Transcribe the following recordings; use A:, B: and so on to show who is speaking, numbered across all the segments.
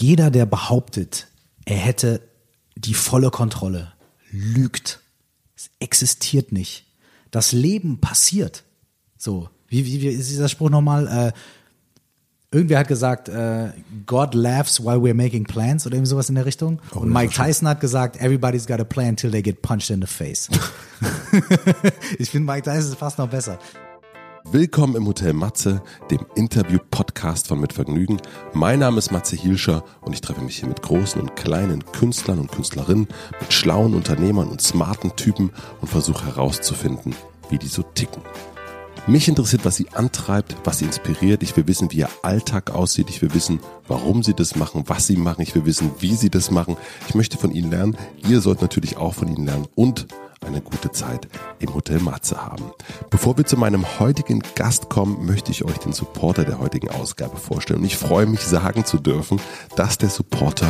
A: jeder, der behauptet, er hätte die volle Kontrolle, lügt. Es existiert nicht. Das Leben passiert. So, wie, wie, wie ist dieser Spruch nochmal? Äh, irgendwer hat gesagt, äh, God laughs while we're making plans oder irgendwie sowas in der Richtung.
B: Oh,
A: Und Mike Tyson hat gesagt, everybody's got a plan till they get punched in the face. ich finde Mike Tyson ist fast noch besser.
B: Willkommen im Hotel Matze, dem Interview-Podcast von Mit Vergnügen. Mein Name ist Matze Hilscher und ich treffe mich hier mit großen und kleinen Künstlern und Künstlerinnen, mit schlauen Unternehmern und smarten Typen und versuche herauszufinden, wie die so ticken. Mich interessiert, was sie antreibt, was sie inspiriert. Ich will wissen, wie ihr Alltag aussieht. Ich will wissen, warum sie das machen, was sie machen. Ich will wissen, wie sie das machen. Ich möchte von ihnen lernen. Ihr sollt natürlich auch von ihnen lernen und eine gute Zeit im Hotel Matze haben. Bevor wir zu meinem heutigen Gast kommen, möchte ich euch den Supporter der heutigen Ausgabe vorstellen. Und ich freue mich sagen zu dürfen, dass der Supporter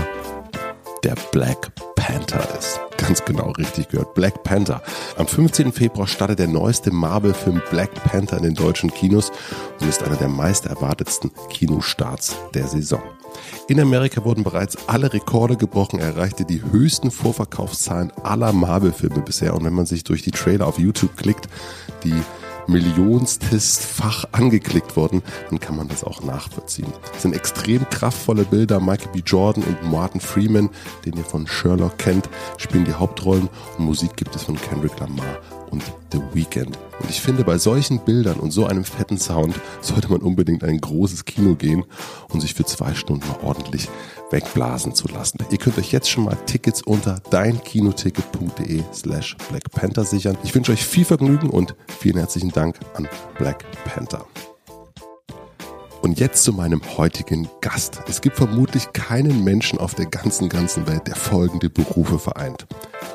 B: der Black Panther ist. Ganz genau richtig gehört. Black Panther. Am 15. Februar startet der neueste Marvel-Film Black Panther in den deutschen Kinos und ist einer der meist erwartetsten Kinostarts der Saison. In Amerika wurden bereits alle Rekorde gebrochen. Er erreichte die höchsten Vorverkaufszahlen aller Marvel-Filme bisher. Und wenn man sich durch die Trailer auf YouTube klickt, die Millionstes-fach angeklickt wurden, dann kann man das auch nachvollziehen. Es sind extrem kraftvolle Bilder. Michael B. Jordan und Martin Freeman, den ihr von Sherlock kennt, spielen die Hauptrollen und Musik gibt es von Kendrick Lamar und The Weeknd. Und ich finde, bei solchen Bildern und so einem fetten Sound sollte man unbedingt in ein großes Kino gehen und sich für zwei Stunden ordentlich wegblasen zu lassen. Ihr könnt euch jetzt schon mal Tickets unter deinkinoticket.de slash Black Panther sichern. Ich wünsche euch viel Vergnügen und vielen herzlichen Dank an Black Panther. Und jetzt zu meinem heutigen Gast. Es gibt vermutlich keinen Menschen auf der ganzen, ganzen Welt, der folgende Berufe vereint.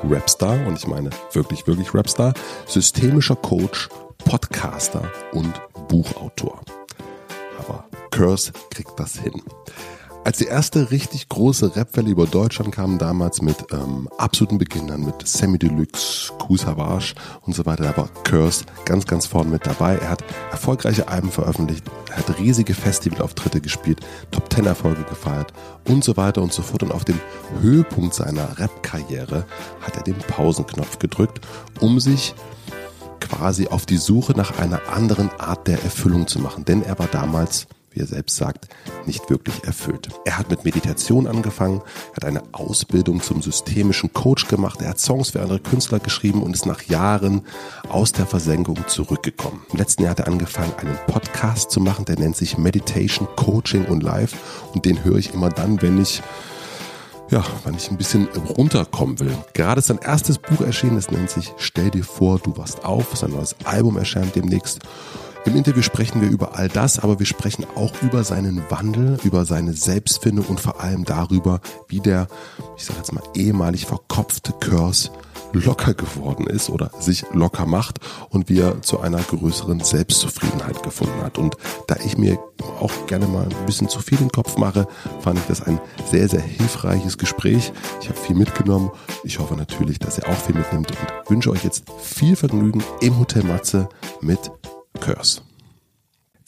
B: Rapstar, und ich meine wirklich, wirklich Rapstar, systemischer Coach, Podcaster und Buchautor. Aber Curse kriegt das hin. Als die erste richtig große Rapwelle über Deutschland kam, damals mit ähm, absoluten Beginnern, mit Sammy Deluxe, Kool Savage und so weiter, da war Curse ganz, ganz vorne mit dabei. Er hat erfolgreiche Alben veröffentlicht, er hat riesige Festivalauftritte gespielt, Top Ten Erfolge gefeiert und so weiter und so fort. Und auf dem Höhepunkt seiner Rap-Karriere hat er den Pausenknopf gedrückt, um sich quasi auf die Suche nach einer anderen Art der Erfüllung zu machen. Denn er war damals wie er selbst sagt, nicht wirklich erfüllt. Er hat mit Meditation angefangen, hat eine Ausbildung zum systemischen Coach gemacht, er hat Songs für andere Künstler geschrieben und ist nach Jahren aus der Versenkung zurückgekommen. Im letzten Jahr hat er angefangen, einen Podcast zu machen, der nennt sich Meditation, Coaching und Life und den höre ich immer dann, wenn ich ja, wenn ich ein bisschen runterkommen will. Gerade ist sein erstes Buch erschienen, das nennt sich Stell dir vor, du warst auf. Sein neues Album erscheint demnächst. Im Interview sprechen wir über all das, aber wir sprechen auch über seinen Wandel, über seine Selbstfindung und vor allem darüber, wie der, ich sage jetzt mal, ehemalig verkopfte Curse locker geworden ist oder sich locker macht und wie er zu einer größeren Selbstzufriedenheit gefunden hat. Und da ich mir auch gerne mal ein bisschen zu viel im Kopf mache, fand ich das ein sehr, sehr hilfreiches Gespräch. Ich habe viel mitgenommen. Ich hoffe natürlich, dass ihr auch viel mitnimmt und wünsche euch jetzt viel Vergnügen im Hotel Matze mit Curse.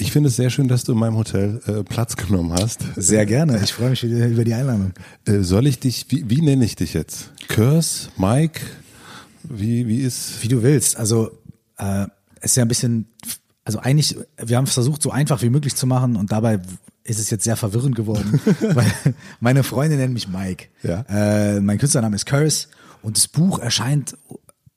B: Ich finde es sehr schön, dass du in meinem Hotel äh, Platz genommen hast.
A: Sehr gerne. Ich freue mich über die Einladung.
B: Äh, soll ich dich, wie, wie nenne ich dich jetzt? Curse, Mike? Wie, wie ist?
A: Wie du willst. Also äh, es ist ja ein bisschen, also eigentlich, wir haben es versucht, so einfach wie möglich zu machen und dabei ist es jetzt sehr verwirrend geworden, weil meine Freunde nennen mich Mike.
B: Ja.
A: Äh, mein Künstlername ist Curse und das Buch erscheint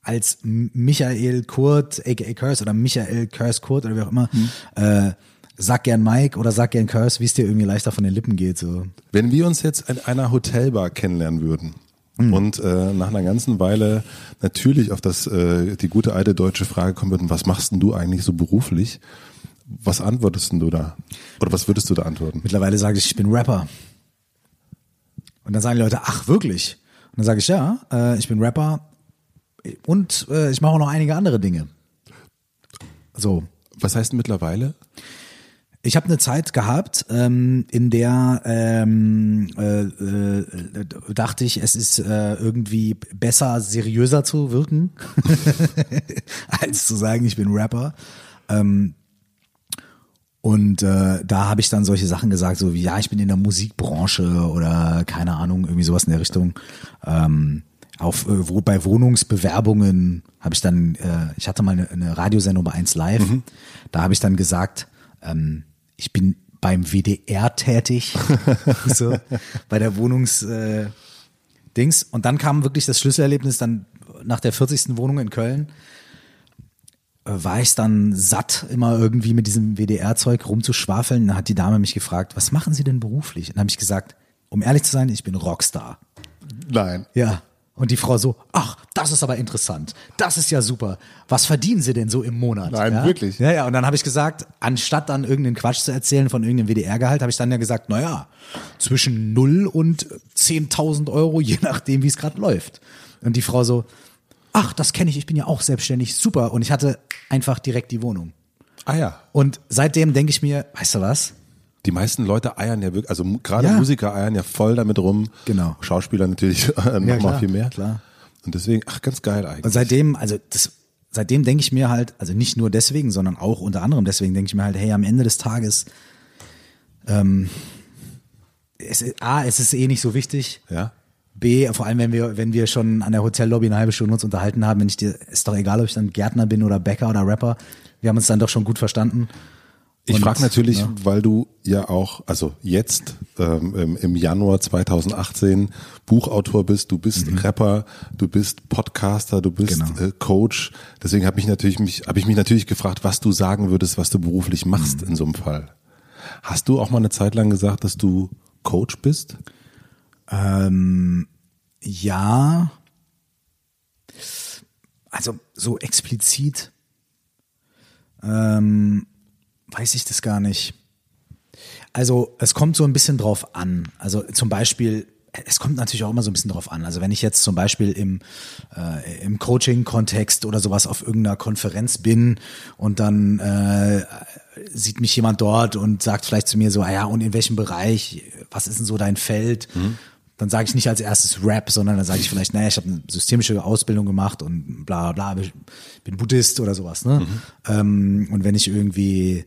A: als Michael Kurt, aka Curse oder Michael Curse Kurt oder wie auch immer. Mhm. Äh, sag gern Mike oder sag gern Curse, wie es dir irgendwie leichter von den Lippen geht. So.
B: Wenn wir uns jetzt in einer Hotelbar kennenlernen würden, mhm. und äh, nach einer ganzen Weile natürlich auf das äh, die gute alte deutsche Frage kommen würden, was machst denn du eigentlich so beruflich? Was antwortest denn du da? Oder was würdest du da antworten?
A: Mittlerweile sage ich, ich bin Rapper. Und dann sagen die Leute, ach wirklich? Und dann sage ich, ja, äh, ich bin Rapper und äh, ich mache auch noch einige andere Dinge. So.
B: Was heißt mittlerweile?
A: Ich habe eine Zeit gehabt, ähm, in der ähm, äh, äh, dachte ich, es ist äh, irgendwie besser, seriöser zu wirken, als zu sagen, ich bin Rapper. Ähm, Und äh, da habe ich dann solche Sachen gesagt, so wie, ja, ich bin in der Musikbranche oder keine Ahnung, irgendwie sowas in der Richtung. Ähm, auf äh, wo bei Wohnungsbewerbungen habe ich dann, äh, ich hatte mal eine, eine Radiosendung bei 1 Live, da habe ich dann gesagt, ähm, ich bin beim WDR tätig, so, bei der Wohnungs äh, Dings. Und dann kam wirklich das Schlüsselerlebnis dann nach der 40. Wohnung in Köln äh, war ich dann satt, immer irgendwie mit diesem WDR-Zeug rumzuschwafeln. Dann hat die Dame mich gefragt, was machen Sie denn beruflich? Und dann habe ich gesagt, um ehrlich zu sein, ich bin Rockstar.
B: Nein.
A: Ja. Und die Frau so, ach, das ist aber interessant. Das ist ja super. Was verdienen Sie denn so im Monat?
B: Nein,
A: ja?
B: wirklich?
A: Ja, ja. Und dann habe ich gesagt, anstatt dann irgendeinen Quatsch zu erzählen von irgendeinem WDR-Gehalt, habe ich dann ja gesagt, na ja, zwischen 0 und 10.000 Euro, je nachdem, wie es gerade läuft. Und die Frau so, ach, das kenne ich, ich bin ja auch selbstständig, super. Und ich hatte einfach direkt die Wohnung.
B: Ah ja.
A: Und seitdem denke ich mir, weißt du was?
B: Die meisten Leute eiern ja wirklich, also gerade
A: Ja.
B: Musiker eiern ja voll damit rum.
A: Genau.
B: Schauspieler natürlich äh, noch mal
A: klar,
B: viel mehr.
A: klar.
B: Und deswegen, ach, ganz geil eigentlich.
A: Und seitdem, also das, seitdem denke ich mir halt, also nicht nur deswegen, sondern auch unter anderem deswegen denke ich mir halt, hey, am Ende des Tages, ähm, es, ist- A, es ist eh nicht so wichtig.
B: ja.
A: B, vor allem wenn wir, wenn wir schon an der Hotellobby eine halbe Stunde uns unterhalten haben, wenn ich dir, ist doch egal, ob ich dann Gärtner bin oder Bäcker oder Rapper. Wir haben uns dann doch schon gut verstanden.
B: Ich frage natürlich,
A: ja.
B: weil du ja auch, also jetzt ähm, im- Januar 2018 Buchautor bist, du bist Rapper, du bist Podcaster, du bist
A: Mhm. Genau.
B: äh, Coach. Deswegen habe ich natürlich mich, habe ich mich natürlich gefragt, was du sagen würdest, was du beruflich machst
A: Mhm.
B: in so einem Fall. Hast du auch mal eine Zeit lang gesagt, dass du Coach bist?
A: Ähm, ja. Also so explizit ähm, weiß ich das gar nicht. Also es kommt so ein bisschen drauf an. Also zum Beispiel, es kommt natürlich auch immer so ein bisschen drauf an. Also wenn ich jetzt zum Beispiel im, äh, im Coaching-Kontext oder sowas auf irgendeiner Konferenz bin und dann äh, sieht mich jemand dort und sagt vielleicht zu mir so, ah ja, und in welchem Bereich, was ist denn so dein Feld? Dann sage ich nicht als erstes Rap, sondern dann sage ich vielleicht, naja, ich habe eine systemische Ausbildung gemacht und bla bla bla, ich bin Buddhist oder sowas. Ne? Ähm, und wenn ich irgendwie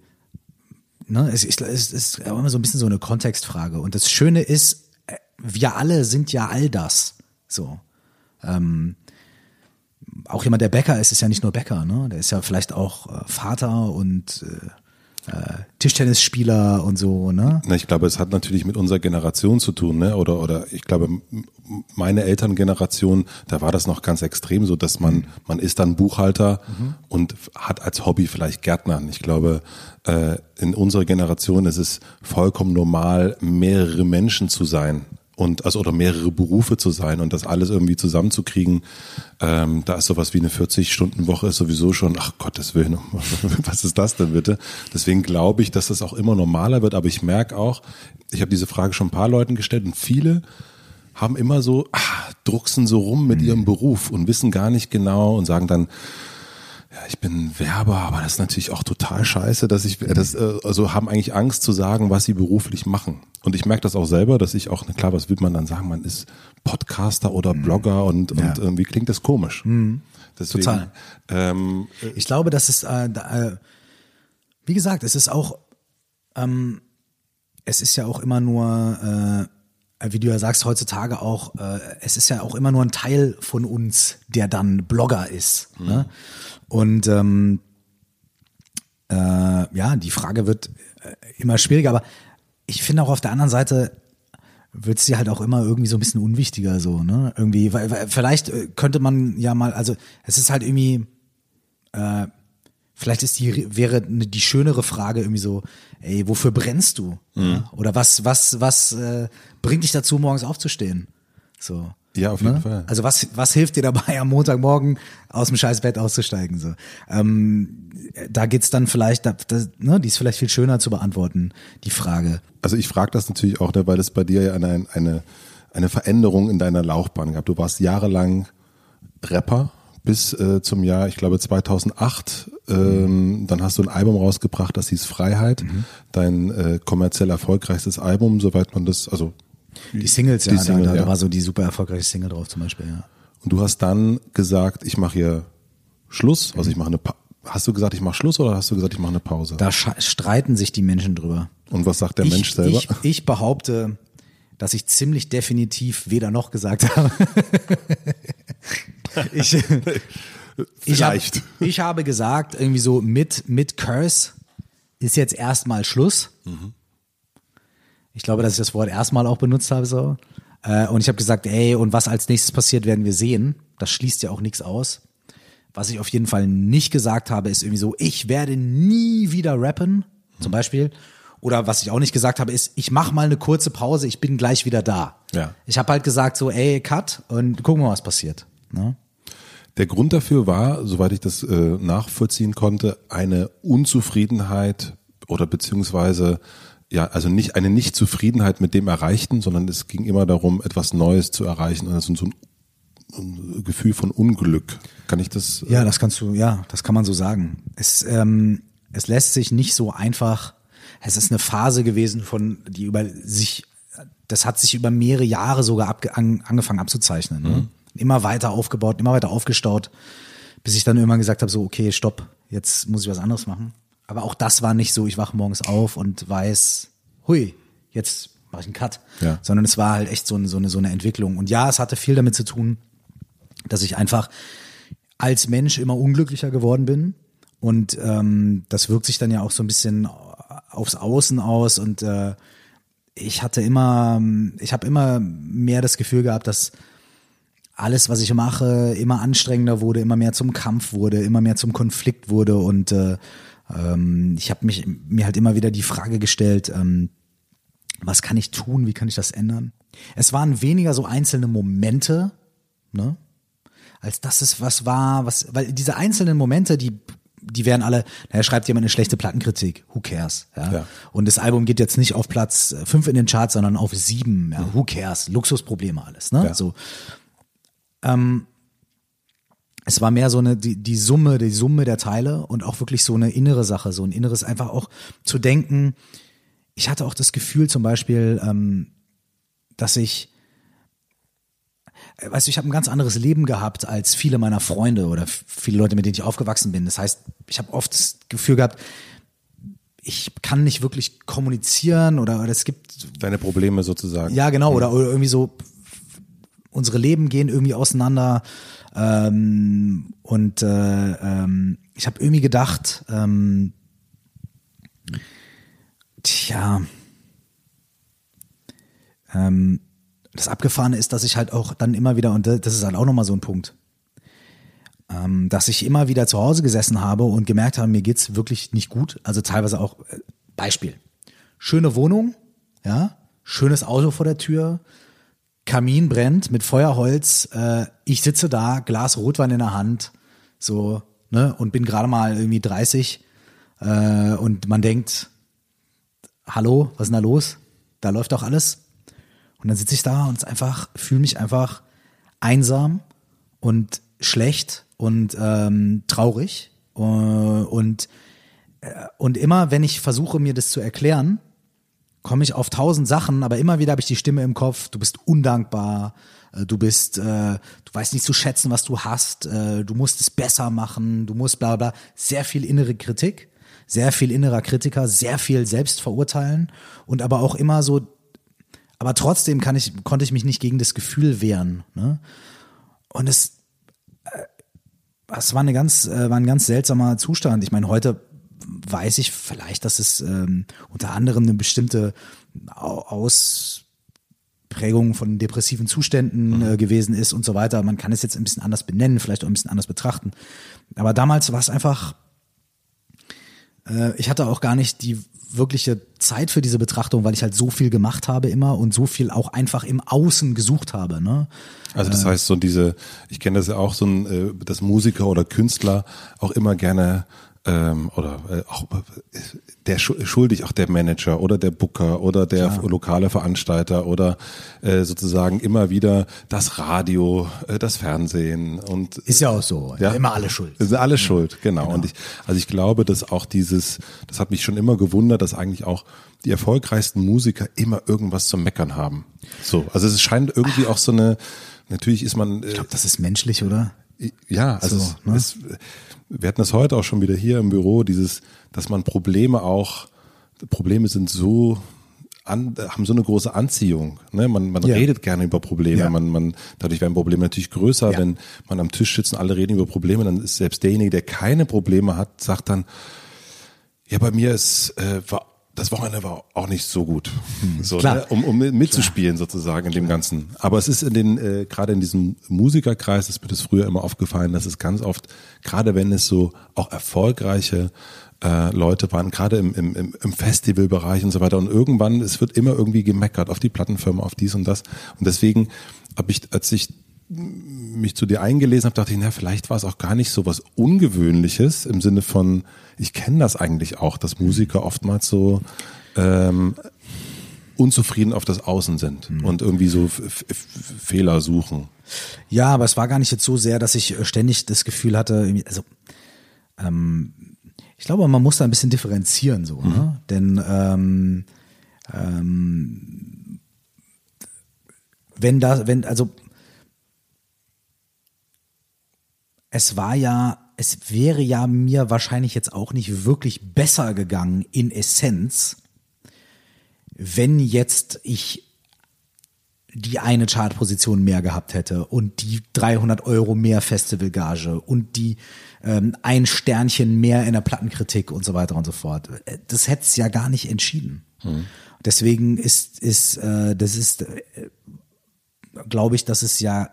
A: Ne, es, ist, es ist immer so ein bisschen so eine Kontextfrage. Und das Schöne ist, äh, wir alle sind ja all das. So. Ähm, auch jemand, der Bäcker ist, ist ja nicht nur Bäcker, ne? Der ist ja vielleicht auch äh, Vater und äh, äh, Tischtennisspieler und so, ne?
B: Na, ich glaube, es hat natürlich mit unserer Generation zu tun, ne? Oder oder ich glaube, meine Elterngeneration, da war das noch ganz extrem so, dass man man ist dann Buchhalter und hat als Hobby vielleicht Gärtnern. Ich glaube, äh, in unserer Generation ist es vollkommen normal, mehrere Menschen zu sein und also oder mehrere Berufe zu sein und das alles irgendwie zusammenzukriegen. Ähm, da ist sowas wie eine 40-Stunden-Woche ist sowieso schon, ach Gottes Willen, was ist das denn bitte? Deswegen glaube ich, dass das auch immer normaler wird, aber ich merke auch, ich habe diese Frage schon ein paar Leuten gestellt und viele haben immer so, ah, drucksen so rum mit ihrem Beruf und wissen gar nicht genau und sagen dann, ja, ich bin Werber, aber das ist natürlich auch total scheiße, dass ich das äh, also haben eigentlich Angst zu sagen, was sie beruflich machen. Und ich merke das auch selber, dass ich auch, na klar, was will man dann sagen? Man ist Podcaster oder Blogger und, und
A: Ja.
B: irgendwie klingt das komisch. Deswegen,
A: Total.
B: Ähm,
A: Ich glaube, das ist, äh, äh, wie gesagt, es ist auch, ähm, es ist ja auch immer nur, äh, wie du ja sagst, heutzutage auch, äh, es ist ja auch immer nur ein Teil von uns, der dann Blogger ist. Ne? Und ähm, äh, ja, die Frage wird äh, immer schwieriger, aber ich finde auch auf der anderen Seite wird sie halt auch immer irgendwie so ein bisschen unwichtiger so, ne? Irgendwie, weil, weil vielleicht äh, könnte man ja mal, also es ist halt irgendwie, äh, vielleicht ist die wäre ne- die schönere Frage irgendwie so, ey, wofür brennst du? Ja? Oder was was was äh, bringt dich dazu morgens aufzustehen? So.
B: Ja, auf jeden Fall.
A: Also was was hilft dir dabei am Montagmorgen aus dem scheiß Bett auszusteigen so? Ähm, da geht's dann vielleicht, da, das, ne, die ist vielleicht viel schöner zu beantworten, die Frage.
B: Also ich frage das natürlich auch, ne, weil es bei dir ja eine, eine, eine Veränderung in deiner Laufbahn gab. Du warst jahrelang Rapper bis äh, zum Jahr, ich glaube 2008. Ähm, dann hast du ein Album rausgebracht, das hieß Freiheit. Dein äh, kommerziell erfolgreichstes Album, soweit man das, also
A: Die Singles,
B: Die
A: ja,
B: Single,
A: da, da,
B: ja.
A: war so die super erfolgreiche Single drauf zum Beispiel, ja.
B: Und du hast dann gesagt, ich mache hier Schluss, also ich mache eine, Pa- hast du gesagt, ich mache Schluss oder hast du gesagt, ich mache eine Pause?
A: Da streiten sich die Menschen drüber.
B: Und was sagt der ich, Mensch selber?
A: Ich, ich behaupte, dass ich ziemlich definitiv weder noch gesagt habe. ich,
B: Vielleicht.
A: Ich, hab, ich habe gesagt, irgendwie so mit, mit Curse ist jetzt erstmal Schluss. Mhm. Ich glaube, dass ich das Wort erstmal auch benutzt habe so. Äh, und ich habe gesagt, ey, und was als nächstes passiert, werden wir sehen. Das schließt ja auch nichts aus. Was ich auf jeden Fall nicht gesagt habe, ist irgendwie so, ich werde nie wieder rappen, zum Beispiel. Oder was ich auch nicht gesagt habe, ist, ich mache mal eine kurze Pause, ich bin gleich wieder da.
B: Ja.
A: Ich habe halt gesagt so, ey, cut und gucken wir, was passiert. Ne?
B: Der Grund dafür war, soweit ich das äh, nachvollziehen konnte, eine Unzufriedenheit oder beziehungsweise ja, also nicht eine Nichtzufriedenheit mit dem Erreichten, sondern es ging immer darum, etwas Neues zu erreichen. Also so ein Gefühl von Unglück. Kann ich das?
A: Ja, das kannst du, ja, das kann man so sagen. Es, ähm, es lässt sich nicht so einfach. Es ist eine Phase gewesen von, die über sich, das hat sich über mehrere Jahre sogar ab, an, angefangen abzuzeichnen. Ne? Mhm. Immer weiter aufgebaut, immer weiter aufgestaut, bis ich dann irgendwann gesagt habe, so, okay, stopp, jetzt muss ich was anderes machen. Aber auch das war nicht so, ich wache morgens auf und weiß, hui, jetzt mache ich einen Cut.
B: Ja.
A: Sondern es war halt echt so eine, so, eine, so eine Entwicklung. Und ja, es hatte viel damit zu tun, dass ich einfach als Mensch immer unglücklicher geworden bin. Und ähm, das wirkt sich dann ja auch so ein bisschen aufs Außen aus. Und äh, ich hatte immer, ich habe immer mehr das Gefühl gehabt, dass alles, was ich mache, immer anstrengender wurde, immer mehr zum Kampf wurde, immer mehr zum Konflikt wurde. Und äh, ähm, ich habe mich mir halt immer wieder die Frage gestellt, ähm, was kann ich tun, wie kann ich das ändern? Es waren weniger so einzelne Momente, ne? als dass es was war, was, weil diese einzelnen Momente, die die wären alle, naja, schreibt jemand eine schlechte Plattenkritik, who cares? Ja?
B: ja.
A: Und das Album geht jetzt nicht auf Platz fünf in den Charts, sondern auf sieben, ja? who cares? Luxusprobleme alles, ne?
B: Ja.
A: So. Ähm, es war mehr so eine, die, die Summe, die Summe der Teile und auch wirklich so eine innere Sache, so ein inneres, einfach auch zu denken. Ich hatte auch das Gefühl zum Beispiel, ähm, dass ich äh, weißt du, ich habe ein ganz anderes Leben gehabt als viele meiner Freunde oder viele Leute, mit denen ich aufgewachsen bin. Das heißt, ich habe oft das Gefühl gehabt, ich kann nicht wirklich kommunizieren oder, oder es gibt
B: deine Probleme sozusagen.
A: Ja, genau, oder, oder irgendwie so unsere Leben gehen irgendwie auseinander ähm, und äh, ähm, ich habe irgendwie gedacht, ähm, tja, ähm, das Abgefahrene ist, dass ich halt auch dann immer wieder, und das ist halt auch nochmal so ein Punkt, ähm, dass ich immer wieder zu Hause gesessen habe und gemerkt habe, mir geht's wirklich nicht gut. Also teilweise auch, äh, Beispiel, schöne Wohnung, ja, schönes Auto vor der Tür, Kamin brennt mit Feuerholz, äh, ich sitze da, Glas Rotwein in der Hand, so, ne, und bin gerade mal irgendwie 30 äh, und man denkt, hallo, was ist denn da los? Da läuft doch alles. Und dann sitze ich da und einfach, fühle mich einfach einsam und schlecht und ähm, traurig. Äh, und, äh, und immer, wenn ich versuche, mir das zu erklären, komme ich auf tausend Sachen, aber immer wieder habe ich die Stimme im Kopf, du bist undankbar, äh, du bist, äh, du weißt nicht zu schätzen, was du hast, äh, du musst es besser machen, du musst bla bla. Sehr viel innere Kritik, sehr viel innerer Kritiker, sehr viel Selbstverurteilen und aber auch immer so aber trotzdem kann ich, konnte ich mich nicht gegen das Gefühl wehren. Ne? Und es, äh, es war, eine ganz, äh, war ein ganz seltsamer Zustand. Ich meine, heute weiß ich vielleicht, dass es ähm, unter anderem eine bestimmte Ausprägung von depressiven Zuständen äh, gewesen ist und so weiter. Man kann es jetzt ein bisschen anders benennen, vielleicht auch ein bisschen anders betrachten. Aber damals war es einfach, äh, ich hatte auch gar nicht die wirkliche Zeit für diese Betrachtung, weil ich halt so viel gemacht habe immer und so viel auch einfach im Außen gesucht habe. Ne?
B: Also das heißt so diese, ich kenne das ja auch so ein, äh, dass Musiker oder Künstler auch immer gerne ähm, oder äh, auch äh, der schuldig auch der Manager oder der Booker oder der Klar. lokale Veranstalter oder äh, sozusagen immer wieder das Radio, äh, das Fernsehen und
A: ist ja auch so, ja? immer alle schuld.
B: Ist alle ja. schuld, genau. genau. Und ich also ich glaube, dass auch dieses, das hat mich schon immer gewundert, dass eigentlich auch die erfolgreichsten Musiker immer irgendwas zu meckern haben. So, also es scheint irgendwie auch so eine Natürlich ist man.
A: Äh, ich glaube, das ist menschlich, oder?
B: Ja, also
A: So,
B: es,
A: ne?
B: es, wir hatten das heute auch schon wieder hier im Büro, dieses, dass man Probleme auch, Probleme sind so, an, haben so eine große Anziehung. Ne? Man, man
A: Ja.
B: redet gerne über Probleme.
A: Ja.
B: Man, man, dadurch werden Probleme natürlich größer.
A: Ja.
B: Wenn man am Tisch sitzt und alle reden über Probleme, dann ist selbst derjenige, der keine Probleme hat, sagt dann, ja, bei mir ist, äh, war, das Wochenende war auch nicht so gut. So,
A: Hm. Klar.
B: Ne? Um, um mitzuspielen sozusagen in dem Ganzen. Aber es ist in den, äh, gerade in diesem Musikerkreis, ist mir das früher immer aufgefallen, dass es ganz oft, gerade wenn es so auch erfolgreiche äh, Leute waren, gerade im, im, im- im Festivalbereich und so weiter. Und irgendwann, es wird immer irgendwie gemeckert auf die Plattenfirma, auf dies und das. Und deswegen habe ich, als ich mich zu dir eingelesen habe, dachte ich, na, vielleicht war es auch gar nicht so was Ungewöhnliches im Sinne von, ich kenne das eigentlich auch, dass Musiker oftmals so ähm, unzufrieden auf das Außen sind und irgendwie so F F F Fehler suchen.
A: Ja, aber es war gar nicht jetzt so sehr, dass ich äh, ständig das Gefühl hatte, also ähm, ich glaube, man muss da ein bisschen differenzieren so, ne? Denn ähm, ähm, wenn da, wenn, also es war ja, es wäre ja mir wahrscheinlich jetzt auch nicht wirklich besser gegangen in Essenz, wenn jetzt ich die eine Chartposition mehr gehabt hätte und die 300 Euro mehr Festivalgage und die ähm, ein Sternchen mehr in der Plattenkritik und so weiter und so fort. Das hätte es ja gar nicht entschieden. Deswegen ist, ist äh, das ist, äh, glaube ich, dass es ja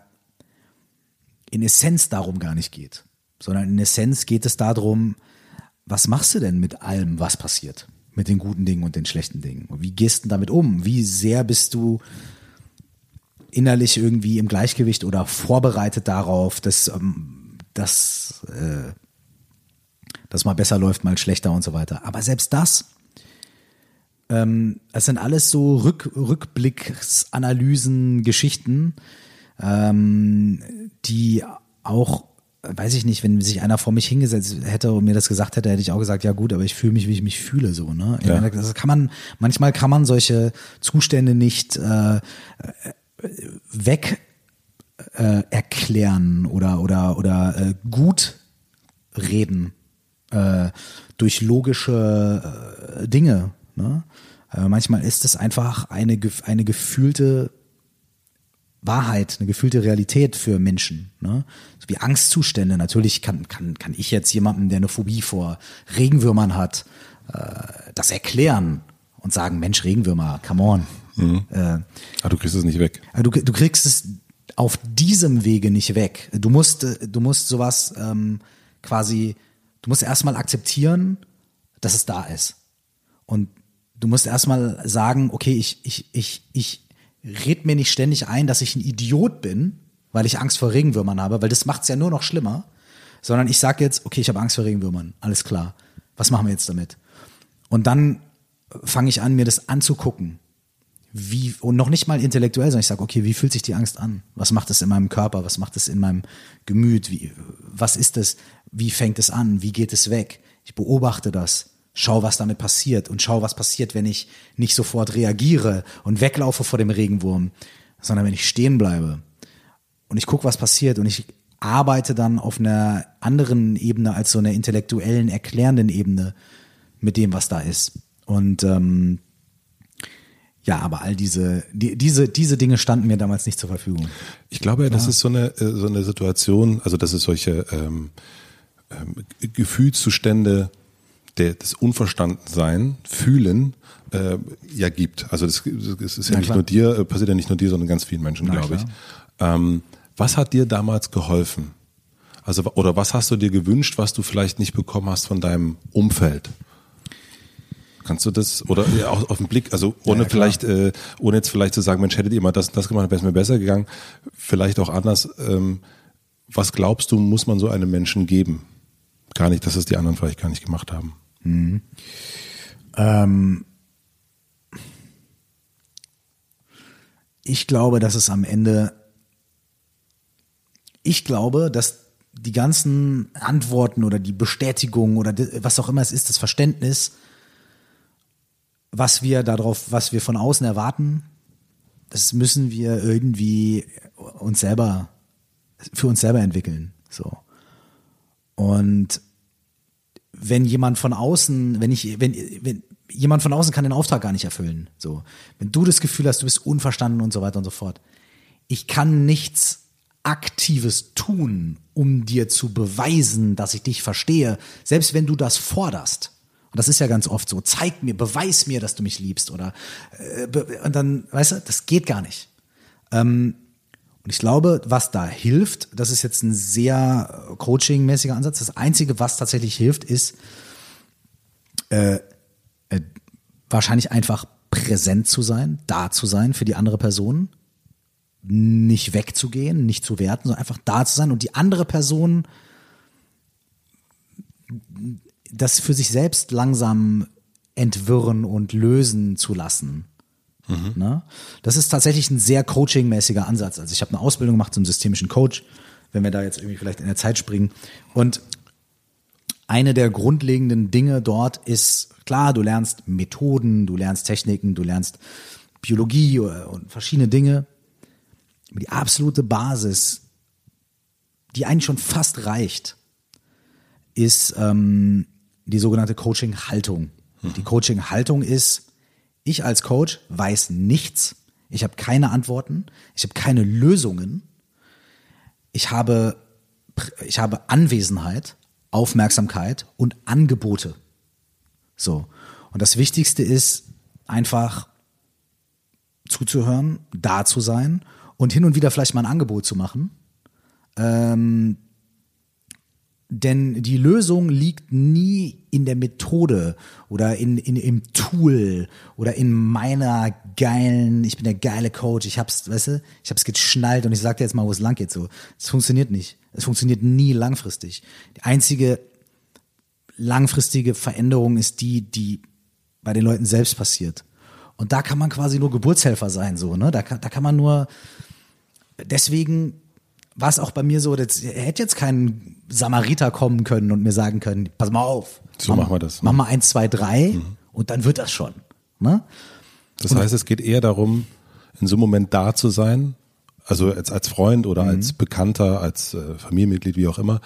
A: in Essenz darum gar nicht geht, sondern in Essenz geht es darum, was machst du denn mit allem, was passiert? Mit den guten Dingen und den schlechten Dingen? Und Wie gehst du damit um? Wie sehr bist du innerlich irgendwie im Gleichgewicht oder vorbereitet darauf, dass ähm, das äh, dass mal besser läuft, mal schlechter und so weiter. Aber selbst das, ähm, sind alles so Rück, Rückblicksanalysen, Geschichten, ähm, die auch, weiß ich nicht, wenn sich einer vor mich hingesetzt hätte und mir das gesagt hätte, hätte ich auch gesagt, ja gut, aber ich fühle mich, wie ich mich fühle, so, ne?
B: Ja.
A: Das kann man, manchmal kann man solche Zustände nicht äh, weg äh, erklären oder oder oder äh, gut reden äh, durch logische äh, Dinge. Ne? Äh, manchmal ist es einfach eine eine gefühlte Wahrheit, eine gefühlte Realität für Menschen. Ne? So wie Angstzustände. Natürlich kann, kann, kann ich jetzt jemandem, der eine Phobie vor Regenwürmern hat, äh, das erklären und sagen, Mensch, Regenwürmer, come on. Äh,
B: Aber Ah, du kriegst es nicht weg.
A: du, du kriegst es auf diesem Wege nicht weg. Du musst, du musst sowas ähm, quasi, du musst erstmal akzeptieren, dass es da ist. Und du musst erstmal sagen, okay, ich, ich, ich, ich red mir nicht ständig ein, dass ich ein Idiot bin, weil ich Angst vor Regenwürmern habe, weil das macht's ja nur noch schlimmer. Sondern ich sage jetzt, okay, ich habe Angst vor Regenwürmern, alles klar. Was machen wir jetzt damit? Und dann fange ich an, mir das anzugucken wie, und noch nicht mal intellektuell, sondern ich sage, okay, wie fühlt sich die Angst an? Was macht es in meinem Körper? Was macht es in meinem Gemüt? Wie, was ist es? Wie fängt es an? Wie geht es weg? Ich beobachte das. Schau, was damit passiert und schau, was passiert, wenn ich nicht sofort reagiere und weglaufe vor dem Regenwurm, sondern wenn ich stehen bleibe und ich gucke, was passiert und ich arbeite dann auf einer anderen Ebene als so einer intellektuellen, erklärenden Ebene mit dem, was da ist. Und ähm, ja, aber all diese, die, diese, diese Dinge standen mir damals nicht zur Verfügung.
B: Ich glaube, das ist so eine, äh, so eine Situation, also dass es solche ähm, ähm, Gefühlszustände der, des Unverstandensein, Fühlen, äh, ja gibt. Also das, das ist ja
A: Na
B: nicht
A: klar.
B: nur dir, äh, passiert ja nicht nur dir, sondern ganz vielen Menschen, glaube ich. Ähm, was hat dir damals geholfen? Also oder was hast du dir gewünscht, was du vielleicht nicht bekommen hast von deinem Umfeld? Kannst du das oder ja, auch auf den Blick, also ohne
A: ja,
B: vielleicht, äh, ohne jetzt vielleicht zu sagen, Mensch, hättet ihr mal das das gemacht, wäre es mir besser gegangen. Vielleicht auch anders. Ähm, was glaubst du, muss man so einem Menschen geben? Gar nicht, dass es die anderen vielleicht gar nicht gemacht haben.
A: Ähm, ich glaube, dass es am Ende, ich glaube, dass die ganzen Antworten oder die Bestätigung oder was auch immer es ist, das Verständnis, was wir darauf, was wir von außen erwarten, das müssen wir irgendwie uns selber, für uns selber entwickeln. So. Und wenn jemand von außen, wenn ich, wenn, wenn jemand von außen kann den Auftrag gar nicht erfüllen. So, wenn du das Gefühl hast, du bist unverstanden und so weiter und so fort. Ich kann nichts Aktives tun, um dir zu beweisen, dass ich dich verstehe, selbst wenn du das forderst. Und das ist ja ganz oft so. Zeig mir, beweis mir, dass du mich liebst. Oder äh, und dann, weißt du, das geht gar nicht. Ähm, und ich glaube, was da hilft, das ist jetzt ein sehr äh, coaching-mäßiger Ansatz. Das Einzige, was tatsächlich hilft, ist äh, äh, wahrscheinlich einfach präsent zu sein, da zu sein für die andere Person, nicht wegzugehen, nicht zu werten, sondern einfach da zu sein und die andere Person das für sich selbst langsam entwirren und lösen zu lassen. Mhm. Ne? Das ist tatsächlich ein sehr coachingmäßiger Ansatz. Also ich habe eine Ausbildung gemacht zum systemischen Coach, wenn wir da jetzt irgendwie vielleicht in der Zeit springen. Und eine der grundlegenden Dinge dort ist, klar, du lernst Methoden, du lernst Techniken, du lernst Biologie und verschiedene Dinge. Aber die absolute Basis, die eigentlich schon fast reicht, ist ähm, die sogenannte Coaching-Haltung. Mhm. Die Coaching-Haltung ist, ich als Coach weiß nichts, ich habe keine Antworten, ich habe keine Lösungen, ich habe, ich habe Anwesenheit, Aufmerksamkeit und Angebote. So. Und das Wichtigste ist einfach zuzuhören, da zu sein und hin und wieder vielleicht mal ein Angebot zu machen. Ähm, denn die Lösung liegt nie in der Methode oder in, in, im Tool oder in meiner geilen, ich bin der geile Coach, ich hab's, weißt du, ich hab's geschnallt und ich sag dir jetzt mal, wo es lang geht so. Es funktioniert nicht. Es funktioniert nie langfristig. Die einzige langfristige Veränderung ist die, die bei den Leuten selbst passiert. Und da kann man quasi nur Geburtshelfer sein, so, ne? Da kann, da kann man nur, deswegen war es auch bei mir so, dass hätte jetzt kein Samariter kommen können und mir sagen können, pass mal auf.
B: So mach, machen wir das.
A: Mach mal eins, zwei, drei mhm. und dann wird das schon. Ne?
B: Das und heißt, es geht eher darum, in so einem Moment da zu sein, also als, als Freund oder mhm. als Bekannter, als äh, Familienmitglied, wie auch immer,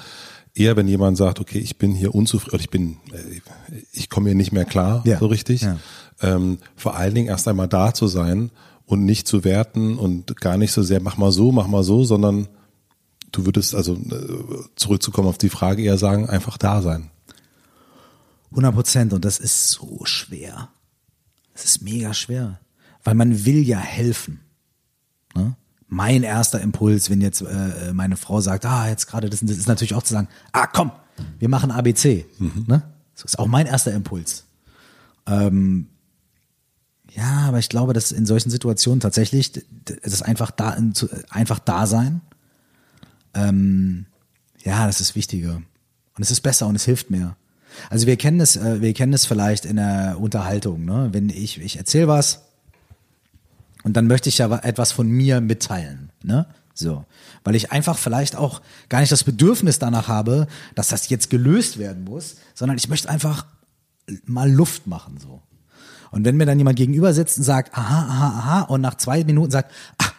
B: eher wenn jemand sagt, okay, ich bin hier unzufrieden, oder ich bin, äh, ich komme hier nicht mehr klar, ja. so richtig. Ja. Ähm, vor allen Dingen erst einmal da zu sein und nicht zu werten und gar nicht so sehr, mach mal so, mach mal so, sondern du würdest also äh, zurückzukommen auf die Frage eher sagen, einfach da sein.
A: 100 Prozent und das ist so schwer. Es ist mega schwer, weil man will ja helfen. Ne? Mein erster Impuls, wenn jetzt äh, meine Frau sagt, ah, jetzt gerade das, das ist natürlich auch zu sagen, ah, komm, wir machen ABC. Mhm. Ne? Das ist auch mein erster Impuls. Ähm, ja, aber ich glaube, dass in solchen Situationen tatsächlich das einfach da, einfach da sein ähm, ja, das ist wichtiger. Und es ist besser und es hilft mehr. Also wir kennen es, äh, wir kennen es vielleicht in der Unterhaltung, ne? Wenn ich, ich erzähle was und dann möchte ich ja etwas von mir mitteilen, ne? So. Weil ich einfach vielleicht auch gar nicht das Bedürfnis danach habe, dass das jetzt gelöst werden muss, sondern ich möchte einfach mal Luft machen, so. Und wenn mir dann jemand gegenüber sitzt und sagt, aha, aha, aha, und nach zwei Minuten sagt, ach,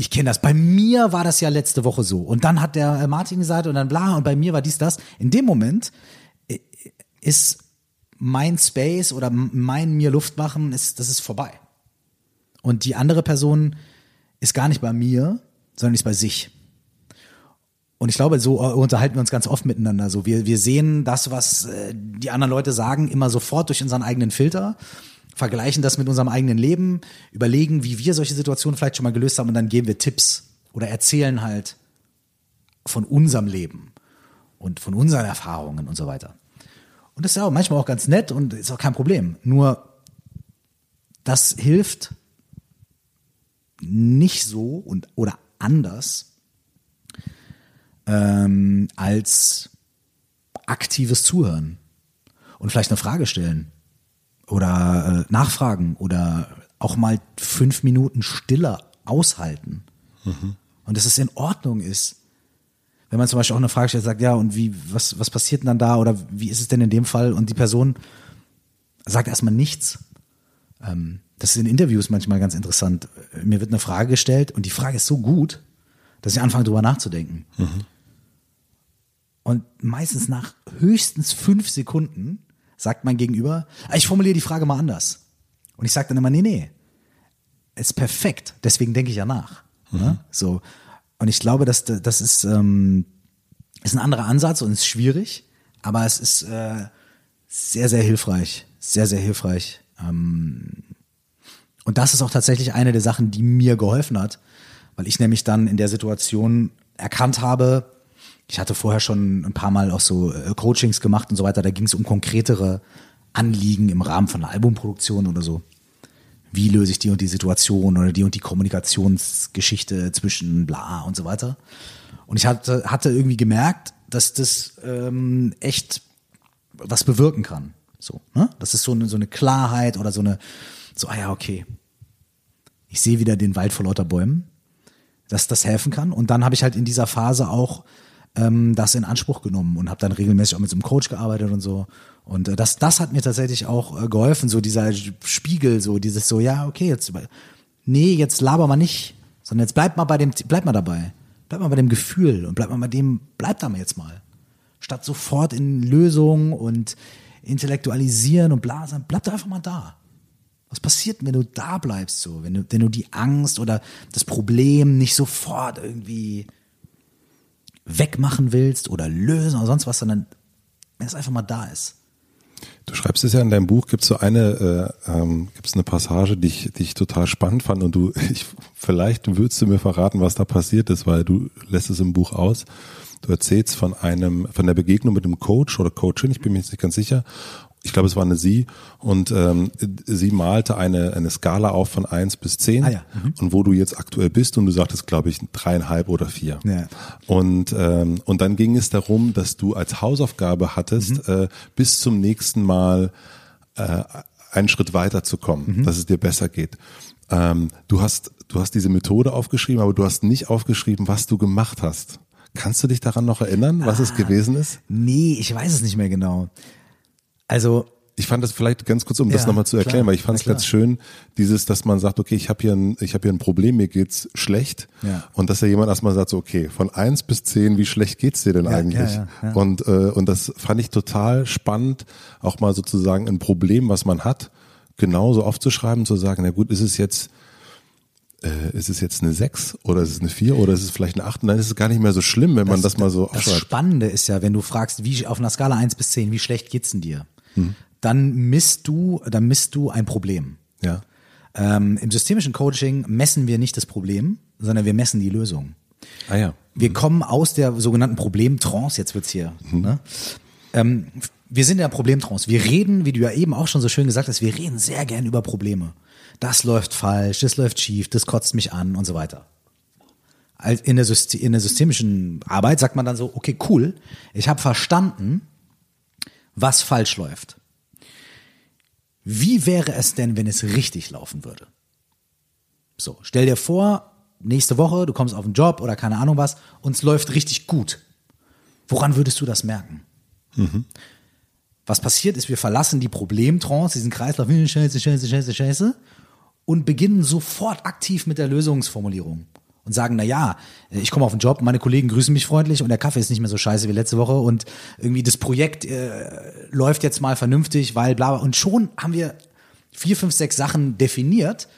A: ich kenne das. Bei mir war das ja letzte Woche so. Und dann hat der äh, Martin gesagt und dann bla und bei mir war dies, das. In dem Moment äh, ist mein Space oder mein mir Luft machen, ist, das ist vorbei. Und die andere Person ist gar nicht bei mir, sondern ist bei sich. Und ich glaube, so äh, unterhalten wir uns ganz oft miteinander. So, wir, wir sehen das, was die anderen Leute sagen, immer sofort durch unseren eigenen Filter vergleichen das mit unserem eigenen Leben, überlegen, wie wir solche Situationen vielleicht schon mal gelöst haben und dann geben wir Tipps oder erzählen halt von unserem Leben und von unseren Erfahrungen und so weiter. Und das ist ja auch manchmal auch ganz nett und ist auch kein Problem. Nur das hilft nicht so und oder anders ähm, als aktives Zuhören und vielleicht eine Frage stellen oder äh, nachfragen oder auch mal fünf Minuten stiller aushalten. Mhm. Und dass es in Ordnung ist. Wenn man zum Beispiel auch eine Frage stellt, sagt, ja, und wie, was, was passiert denn dann da oder wie ist es denn in dem Fall? Und die Person sagt erstmal nichts. Ähm, das ist in Interviews manchmal ganz interessant. Mir wird eine Frage gestellt und die Frage ist so gut, dass ich anfange drüber nachzudenken. Mhm. Und meistens nach höchstens fünf Sekunden sagt mein Gegenüber, ah, ich formuliere die Frage mal anders. Und ich sage dann immer, nee, nee, ist perfekt, deswegen denke ich ja nach. Ne? So. Und ich glaube, dass das ist, ähm, ist ein anderer Ansatz und ist schwierig, aber es ist äh, sehr, sehr hilfreich. Sehr, sehr hilfreich. Ähm, und das ist auch tatsächlich eine der Sachen, die mir geholfen hat, weil ich nämlich dann in der Situation erkannt habe, ich hatte vorher schon ein paar Mal auch so äh, Coachings gemacht und so weiter, da ging es um konkretere Anliegen im Rahmen von einer Albumproduktion oder so. Wie löse ich die und die Situation oder die und die Kommunikationsgeschichte zwischen bla und so weiter. Und ich hatte, hatte irgendwie gemerkt, dass das ähm, echt was bewirken kann. So, ne? Das ist so eine, so eine Klarheit oder so eine, so, ah ja, okay. Ich sehe wieder den Wald vor lauter Bäumen, dass das helfen kann. Und dann habe ich halt in dieser Phase auch ähm, das in Anspruch genommen und habe dann regelmäßig auch mit so einem Coach gearbeitet und so. Und äh, das, das hat mir tatsächlich auch äh, geholfen, so dieser Spiegel, so dieses so, ja, okay, jetzt, nee, jetzt laber mal nicht, sondern jetzt bleib mal bei dem, bleib mal dabei. Bleib mal bei dem Gefühl und bleib mal bei dem, bleib da mal jetzt mal. Statt sofort in Lösungen und intellektualisieren und blasen, bleib da einfach mal da. Was passiert, wenn du da bleibst, so, wenn du, wenn du die Angst oder das Problem nicht sofort irgendwie wegmachen willst oder lösen oder sonst was, sondern wenn es einfach mal da ist.
B: Du schreibst es ja in deinem Buch, gibt es so eine, äh, ähm, gibt es eine Passage, die ich, die ich total spannend fand und du, ich, vielleicht würdest du mir verraten, was da passiert ist, weil du lässt es im Buch aus. Du erzählst von einem, von der Begegnung mit einem Coach oder Coachin, ich bin mir jetzt nicht ganz sicher, ich glaube, es war eine Sie und ähm, sie malte eine, eine Skala auf von eins bis zehn
A: Ah ja, mhm.
B: und wo du jetzt aktuell bist und du sagtest, glaube ich, dreieinhalb oder vier.
A: Ja.
B: Und, ähm, und dann ging es darum, dass du als Hausaufgabe hattest,
A: Mhm.
B: äh, bis zum nächsten Mal äh, einen Schritt weiter zu kommen,
A: Mhm.
B: dass es dir besser geht. Ähm, du hast, du hast diese Methode aufgeschrieben, aber du hast nicht aufgeschrieben, was du gemacht hast. Kannst du dich daran noch erinnern, was
A: Ah.
B: es gewesen ist?
A: Nee, ich weiß es nicht mehr genau. Also,
B: Ich fand das vielleicht ganz kurz, um das
A: Ja,
B: nochmal zu erklären,
A: klar,
B: weil ich fand es ganz schön, dieses, dass man sagt, okay, ich habe hier ein, ich habe hier ein Problem, mir geht's schlecht,
A: Ja.
B: und dass ja jemand erstmal sagt, so, okay, von eins bis zehn, wie schlecht geht's dir denn
A: Ja,
B: eigentlich?
A: ja.
B: Und äh, und das fand ich total spannend, auch mal sozusagen ein Problem, was man hat, genauso aufzuschreiben, zu sagen, na gut, ist es jetzt äh, ist es jetzt eine 6 oder ist es eine 4 oder ist es vielleicht eine 8? Nein, ist es gar nicht mehr so schlimm, wenn man das mal so
A: das
B: aufschreibt.
A: Spannende ist ja, wenn du fragst, wie auf einer Skala 1 bis 10, wie schlecht geht's denn dir?
B: Hm.
A: Dann misst du, dann misst du ein Problem.
B: Ja.
A: Ähm, Im systemischen Coaching messen wir nicht das Problem, sondern wir messen die Lösung.
B: Ah ja.
A: Wir kommen aus der sogenannten Problemtrance, jetzt wird's hier. Ne? Ähm, wir sind in der Problemtrance. Wir reden, wie du ja eben auch schon so schön gesagt hast, wir reden sehr gern über Probleme. Das läuft falsch, das läuft schief, das kotzt mich an und so weiter. In der, in der systemischen Arbeit sagt man dann so, okay, cool, ich habe verstanden, was falsch läuft. Wie wäre es denn, wenn es richtig laufen würde? So, stell dir vor, nächste Woche, du kommst auf den Job oder keine Ahnung was und es läuft richtig gut. Woran würdest du das merken? Was passiert ist, wir verlassen die Problemtrance, diesen Kreislauf, hm, scheiße, scheiße, scheiße, scheiße, und beginnen sofort aktiv mit der Lösungsformulierung und sagen, na ja, ich komme auf den Job, meine Kollegen grüßen mich freundlich und der Kaffee ist nicht mehr so scheiße wie letzte Woche und irgendwie das Projekt äh, läuft jetzt mal vernünftig, weil bla bla. Und schon haben wir vier, fünf, sechs Sachen definiert,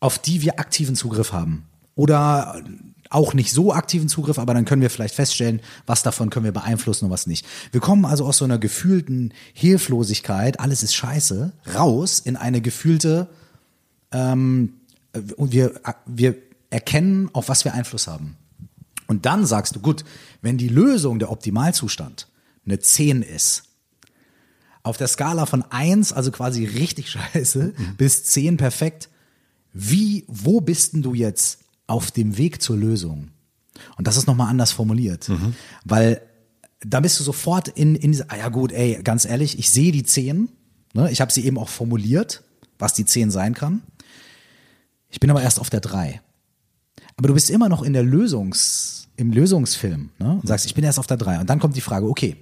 A: auf die wir aktiven Zugriff haben. Oder auch nicht so aktiven Zugriff, aber dann können wir vielleicht feststellen, was davon können wir beeinflussen und was nicht. Wir kommen also aus so einer gefühlten Hilflosigkeit, alles ist scheiße, raus in eine gefühlte, ähm, und wir, wir erkennen, auf was wir Einfluss haben. Und dann sagst du, gut, wenn die Lösung, der Optimalzustand, eine 10 ist, auf der Skala von 1, also quasi richtig scheiße, bis 10 perfekt, wie, wo bist denn du jetzt auf dem Weg zur Lösung? Und das ist nochmal anders formuliert. Weil da bist du sofort in, in diese, ah ja gut, ey, ganz ehrlich, ich sehe die 10, ne? ich habe sie eben auch formuliert, was die 10 sein kann. Ich bin aber erst auf der 3. Aber du bist immer noch in der Lösungs, im Lösungsfilm ne? und sagst, ich bin erst auf der 3. Und dann kommt die Frage, okay,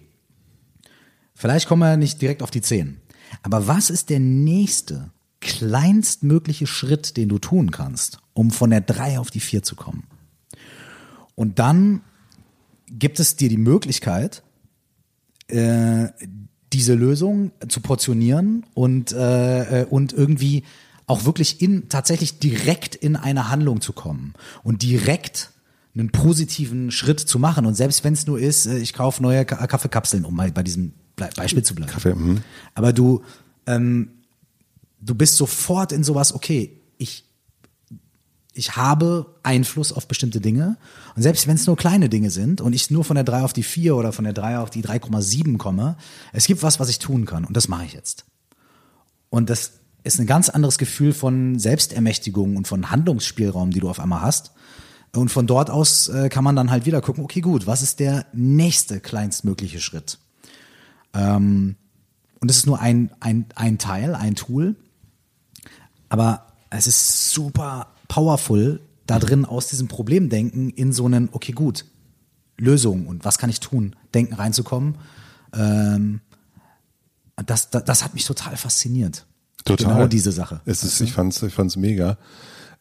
A: vielleicht kommen wir nicht direkt auf die 10. Aber was ist der nächste, kleinstmögliche Schritt, den du tun kannst, um von der 3 auf die 4 zu kommen? Und dann gibt es dir die Möglichkeit, äh, diese Lösung zu portionieren und, äh, äh, und irgendwie auch wirklich in, tatsächlich direkt in eine Handlung zu kommen und direkt einen positiven Schritt zu machen. Und selbst wenn es nur ist, äh, ich kaufe neue Ka Kaffeekapseln, um mal bei diesem Beispiel zu bleiben.
B: Kaffee, mhm.
A: Aber du, ähm, du bist sofort in sowas, okay, ich, ich habe Einfluss auf bestimmte Dinge. Und selbst wenn es nur kleine Dinge sind und ich nur von der 3 auf die 4 oder von der 3 auf die 3,7 komme, es gibt was, was ich tun kann. Und das mache ich jetzt. Und das ist ein ganz anderes Gefühl von Selbstermächtigung und von Handlungsspielraum, die du auf einmal hast. Und von dort aus äh, kann man dann halt wieder gucken, okay, gut, was ist der nächste kleinstmögliche Schritt? Ähm, und das ist nur ein, ein, ein Teil, ein Tool. Aber es ist super powerful, da drin aus diesem Problemdenken in so einen, okay, gut, Lösung und was kann ich tun, Denken reinzukommen. Ähm, das, das, das hat mich total fasziniert.
B: Total.
A: Genau diese Sache.
B: Es ist, ich fand's, ich fand's mega.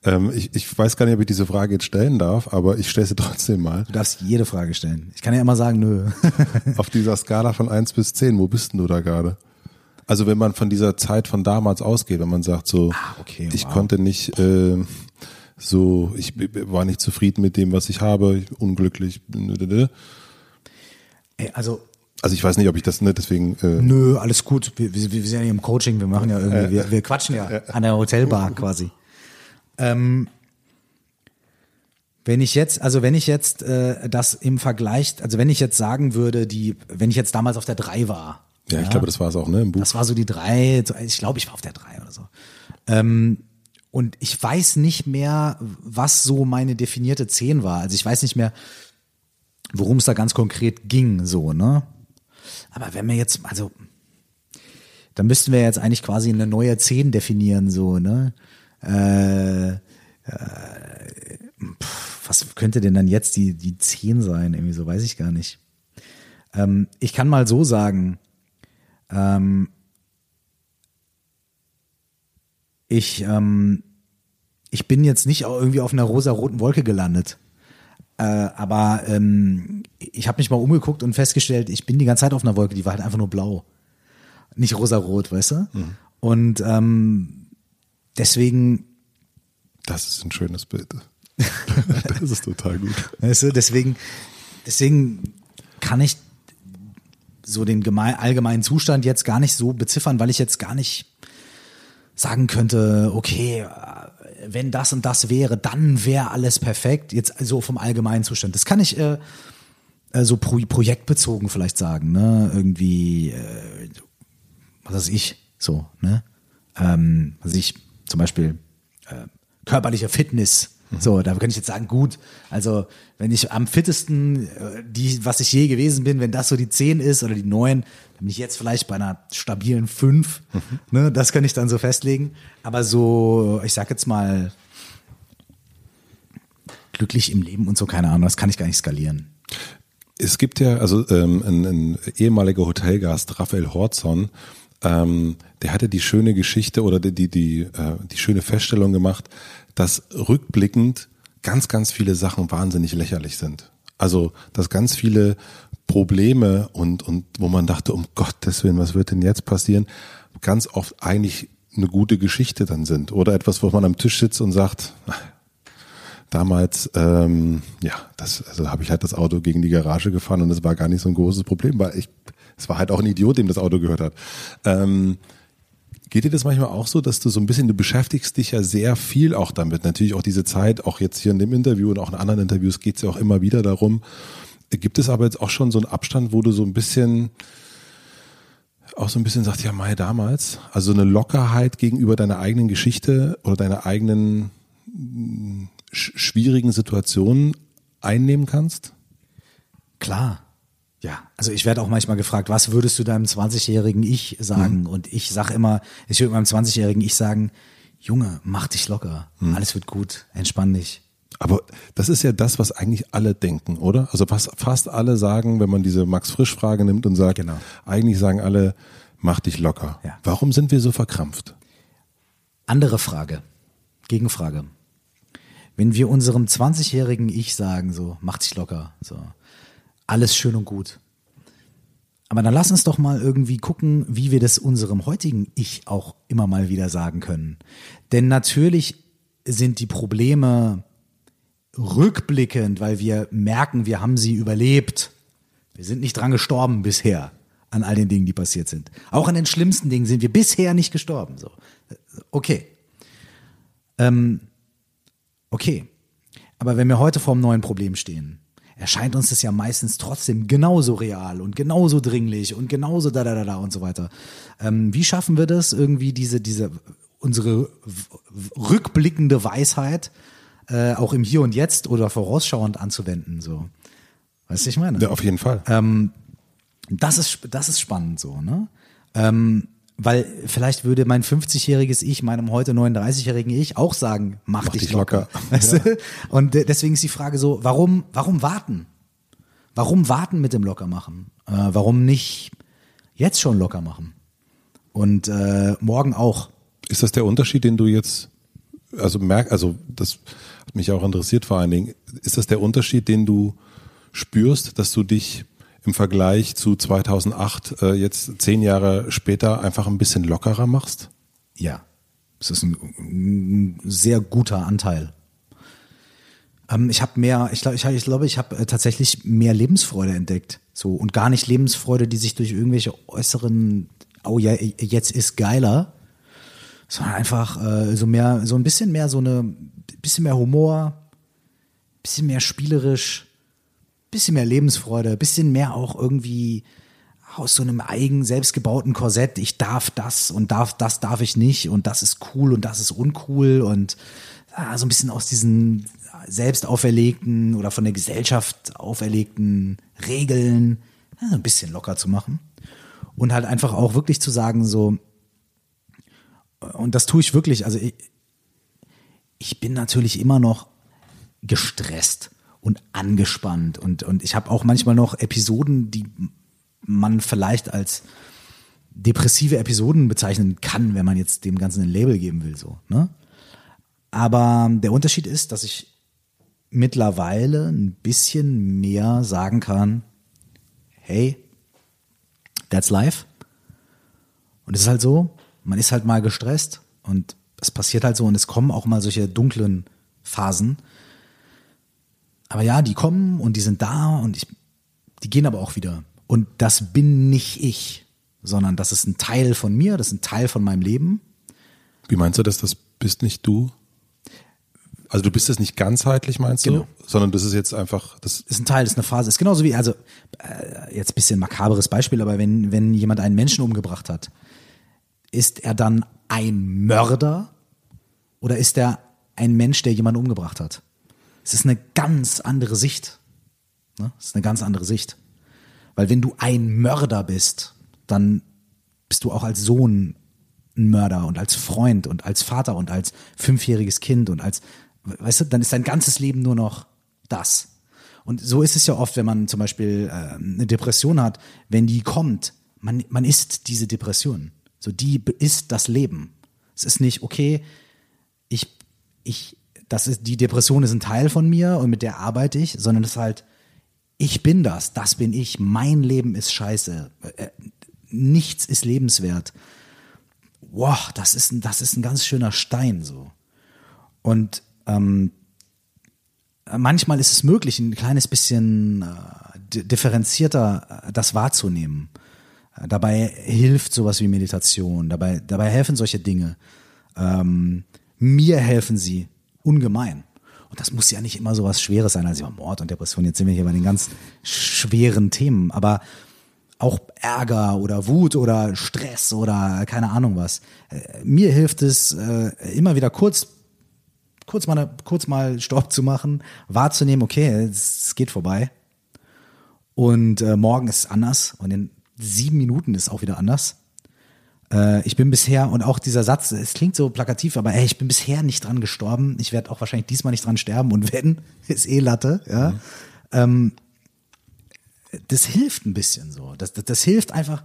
B: Ähm, ich, ich weiß gar nicht, ob ich diese Frage jetzt stellen darf, aber ich stelle sie trotzdem mal.
A: Du darfst jede Frage stellen. Ich kann ja immer sagen, nö.
B: Auf dieser Skala von eins bis zehn, wo bist denn du da gerade? Also wenn man von dieser Zeit von damals ausgeht, wenn man sagt so,
A: Ah, okay,
B: ich
A: wow.
B: konnte nicht äh, so, ich war nicht zufrieden mit dem, was ich habe, unglücklich.
A: Ey, also
B: Also ich weiß nicht, ob ich das, ne, deswegen, äh,
A: Nö, alles gut. Wir, wir, wir sind ja hier im Coaching, wir machen ja irgendwie, wir, wir quatschen ja an der Hotelbar quasi. Ähm, wenn ich jetzt, also wenn ich jetzt äh, das im Vergleich, also wenn ich jetzt sagen würde, die, wenn ich jetzt damals auf der 3 war,
B: ja, ich glaube, das war es auch, ne, im Buch.
A: das war so die 3, so- ich glaube, ich war auf der 3 oder so. Ähm, und ich weiß nicht mehr, was so meine definierte 10 war. Also ich weiß nicht mehr, worum es da ganz konkret ging, so, ne? Aber wenn wir jetzt, also, dann müssten wir jetzt eigentlich quasi eine neue 10 definieren, so, ne? Äh, äh, was könnte denn dann jetzt die, die 10 sein? Irgendwie so, weiß ich gar nicht. Ähm, ich kann mal so sagen, ähm, ich, ähm, ich bin jetzt nicht irgendwie auf einer rosa-roten Wolke gelandet. Äh, aber ähm, ich habe mich mal umgeguckt und festgestellt, ich bin die ganze Zeit auf einer Wolke, die war halt einfach nur blau. Nicht rosa-rot, weißt du? Und ähm, deswegen,
B: Das ist ein schönes Bild. das ist total gut.
A: weißt du, deswegen, deswegen kann ich so den geme- allgemeinen Zustand jetzt gar nicht so beziffern, weil ich jetzt gar nicht sagen könnte, okay, wenn das und das wäre, dann wäre alles perfekt. Jetzt so vom allgemeinen Zustand. Das kann ich äh, äh, so pro projektbezogen vielleicht sagen, ne? Irgendwie, äh, was weiß ich, so, ne? Ähm, was weiß ich, zum Beispiel äh, körperliche Fitness. So, da könnte ich jetzt sagen, gut, also wenn ich am fittesten, äh, die, was ich je gewesen bin, wenn das so die 10 ist oder die 9, dann bin ich jetzt vielleicht bei einer stabilen 5. Ne, das kann ich dann so festlegen. Aber so, ich sag jetzt mal, glücklich im Leben und so, keine Ahnung, das kann ich gar nicht skalieren.
B: Es gibt ja, also ähm, ein, ein ehemaliger Hotelgast, Raphael Horzon, ähm, der hatte die schöne Geschichte oder die, die, die, äh, die schöne Feststellung gemacht, dass rückblickend ganz, ganz viele Sachen wahnsinnig lächerlich sind. Also, dass ganz viele Probleme und, und wo man dachte, um Gottes Willen, was wird denn jetzt passieren, ganz oft eigentlich eine gute Geschichte dann sind. Oder etwas, wo man am Tisch sitzt und sagt, damals, ähm, ja, das, also habe ich halt das Auto gegen die Garage gefahren und es war gar nicht so ein großes Problem, weil ich, es war halt auch ein Idiot, dem das Auto gehört hat. Ähm, geht dir das manchmal auch so, dass du so ein bisschen, du beschäftigst dich ja sehr viel auch damit. Natürlich auch diese Zeit, auch jetzt hier in dem Interview und auch in anderen Interviews geht es ja auch immer wieder darum. Gibt es aber jetzt auch schon so einen Abstand, wo du so ein bisschen auch so ein bisschen sagst, ja, Mai damals, also eine Lockerheit gegenüber deiner eigenen Geschichte oder deiner eigenen schwierigen Situationen einnehmen kannst?
A: Klar. Ja, also ich werde auch manchmal gefragt, was würdest du deinem 20-jährigen Ich sagen? Und ich sag immer, ich würde meinem 20-jährigen Ich sagen, Junge, mach dich locker. Alles wird gut. Entspann dich.
B: Aber das ist ja das, was eigentlich alle denken, oder? Also was fast alle sagen, wenn man diese Max-Frisch-Frage nimmt und sagt,
A: Genau.
B: eigentlich sagen alle, mach dich locker.
A: Ja.
B: Warum sind wir so verkrampft?
A: Andere Frage. Gegenfrage. Wenn wir unserem 20-jährigen Ich sagen, so, mach dich locker, so, alles schön und gut. Aber dann lass uns doch mal irgendwie gucken, wie wir das unserem heutigen Ich auch immer mal wieder sagen können. Denn natürlich sind die Probleme rückblickend, weil wir merken, wir haben sie überlebt. Wir sind nicht dran gestorben bisher an all den Dingen, die passiert sind. Auch an den schlimmsten Dingen sind wir bisher nicht gestorben. So, okay. Ähm, okay. Aber wenn wir heute vor einem neuen Problem stehen, erscheint uns das ja meistens trotzdem genauso real und genauso dringlich und genauso da da da da und so weiter. Ähm, wie schaffen wir das irgendwie diese diese unsere rückblickende Weisheit äh, auch im Hier und Jetzt oder vorausschauend anzuwenden so? Weißt du, ich meine?
B: Ja, auf jeden Fall.
A: Ähm, das ist das ist spannend so, ne? Ähm, weil vielleicht würde mein 50-jähriges Ich meinem heute 39-jährigen Ich auch sagen, mach, mach dich, dich, locker. locker. Weißt du? Und deswegen ist die Frage so, warum, warum warten? Warum warten mit dem Lockermachen? Äh, warum nicht jetzt schon locker machen? Und äh, morgen auch.
B: Ist das der Unterschied, den du jetzt, also merk, also das hat mich auch interessiert vor allen Dingen, ist das der Unterschied, den du spürst, dass du dich im Vergleich zu 2008 äh, jetzt zehn Jahre später einfach ein bisschen lockerer machst?
A: Ja, es ist ein, ein sehr guter Anteil. Ähm, ich habe mehr, ich glaube, ich, ich, glaube, ich habe äh, tatsächlich mehr Lebensfreude entdeckt. So und gar nicht Lebensfreude, die sich durch irgendwelche äußeren, oh ja, jetzt ist geiler, sondern einfach äh, so mehr, so ein bisschen mehr so eine, bisschen mehr Humor, bisschen mehr spielerisch, bisschen mehr Lebensfreude, bisschen mehr auch irgendwie aus so einem eigen selbstgebauten Korsett, ich darf das und darf das darf ich nicht und das ist cool und das ist uncool und ah, so ein bisschen aus diesen selbst auferlegten oder von der Gesellschaft auferlegten Regeln ja, so ein bisschen locker zu machen. Und halt einfach auch wirklich zu sagen so und das tue ich wirklich, also ich, ich bin natürlich immer noch gestresst und angespannt. Und, und ich habe auch manchmal noch Episoden, die man vielleicht als depressive Episoden bezeichnen kann, wenn man jetzt dem Ganzen ein Label geben will. So, ne? Aber der Unterschied ist, dass ich mittlerweile ein bisschen mehr sagen kann, hey, that's life. Und es ist halt so, man ist halt mal gestresst und es passiert halt so und es kommen auch mal solche dunklen Phasen. Aber ja, die kommen und die sind da und ich, die gehen aber auch wieder. Und das bin nicht ich, sondern das ist ein Teil von mir, das ist ein Teil von meinem Leben.
B: Wie meinst du das? Das bist nicht du? Also du bist es nicht ganzheitlich, meinst genau. du? Sondern das ist jetzt einfach, das
A: ist ein Teil, das ist eine Phase. Ist genauso wie, also äh, jetzt bisschen makaberes Beispiel, aber wenn, wenn jemand einen Menschen umgebracht hat, ist er dann ein Mörder oder ist er ein Mensch, der jemanden umgebracht hat? Es ist eine ganz andere Sicht. Ne? Es ist eine ganz andere Sicht. Weil wenn du ein Mörder bist, dann bist du auch als Sohn ein Mörder und als Freund und als Vater und als fünfjähriges Kind und als, weißt du, dann ist dein ganzes Leben nur noch das. Und so ist es ja oft, wenn man zum Beispiel äh, eine Depression hat, wenn die kommt, man, man ist diese Depression. So, die ist das Leben. Es ist nicht, okay, ich, ich das ist, die Depression ist ein Teil von mir und mit der arbeite ich, sondern es ist halt, ich bin das, das bin ich, mein Leben ist scheiße, äh, nichts ist lebenswert. Wow, das ist, ein, das ist ein ganz schöner Stein so. Und ähm, manchmal ist es möglich, ein kleines bisschen äh, differenzierter äh, das wahrzunehmen. Äh, dabei hilft sowas wie Meditation, dabei, dabei helfen solche Dinge. Ähm, mir helfen sie, ungemein. Und das muss ja nicht immer so was Schweres sein, also Mord und Depression. Jetzt sind wir hier bei den ganz schweren Themen, aber auch Ärger oder Wut oder Stress oder keine Ahnung was. Äh, mir hilft es äh, immer wieder kurz kurz mal kurz mal Stopp zu machen, wahrzunehmen, okay, es geht vorbei. Und äh, morgen ist es anders und in sieben Minuten ist es auch wieder anders. Äh, ich bin bisher, und auch dieser Satz, es klingt so plakativ, aber ey, ich bin bisher nicht dran gestorben. Ich werde auch wahrscheinlich diesmal nicht dran sterben. Und wenn, ist eh Latte, ja. Mhm. Ähm, das hilft ein bisschen so. Das, das, das hilft einfach,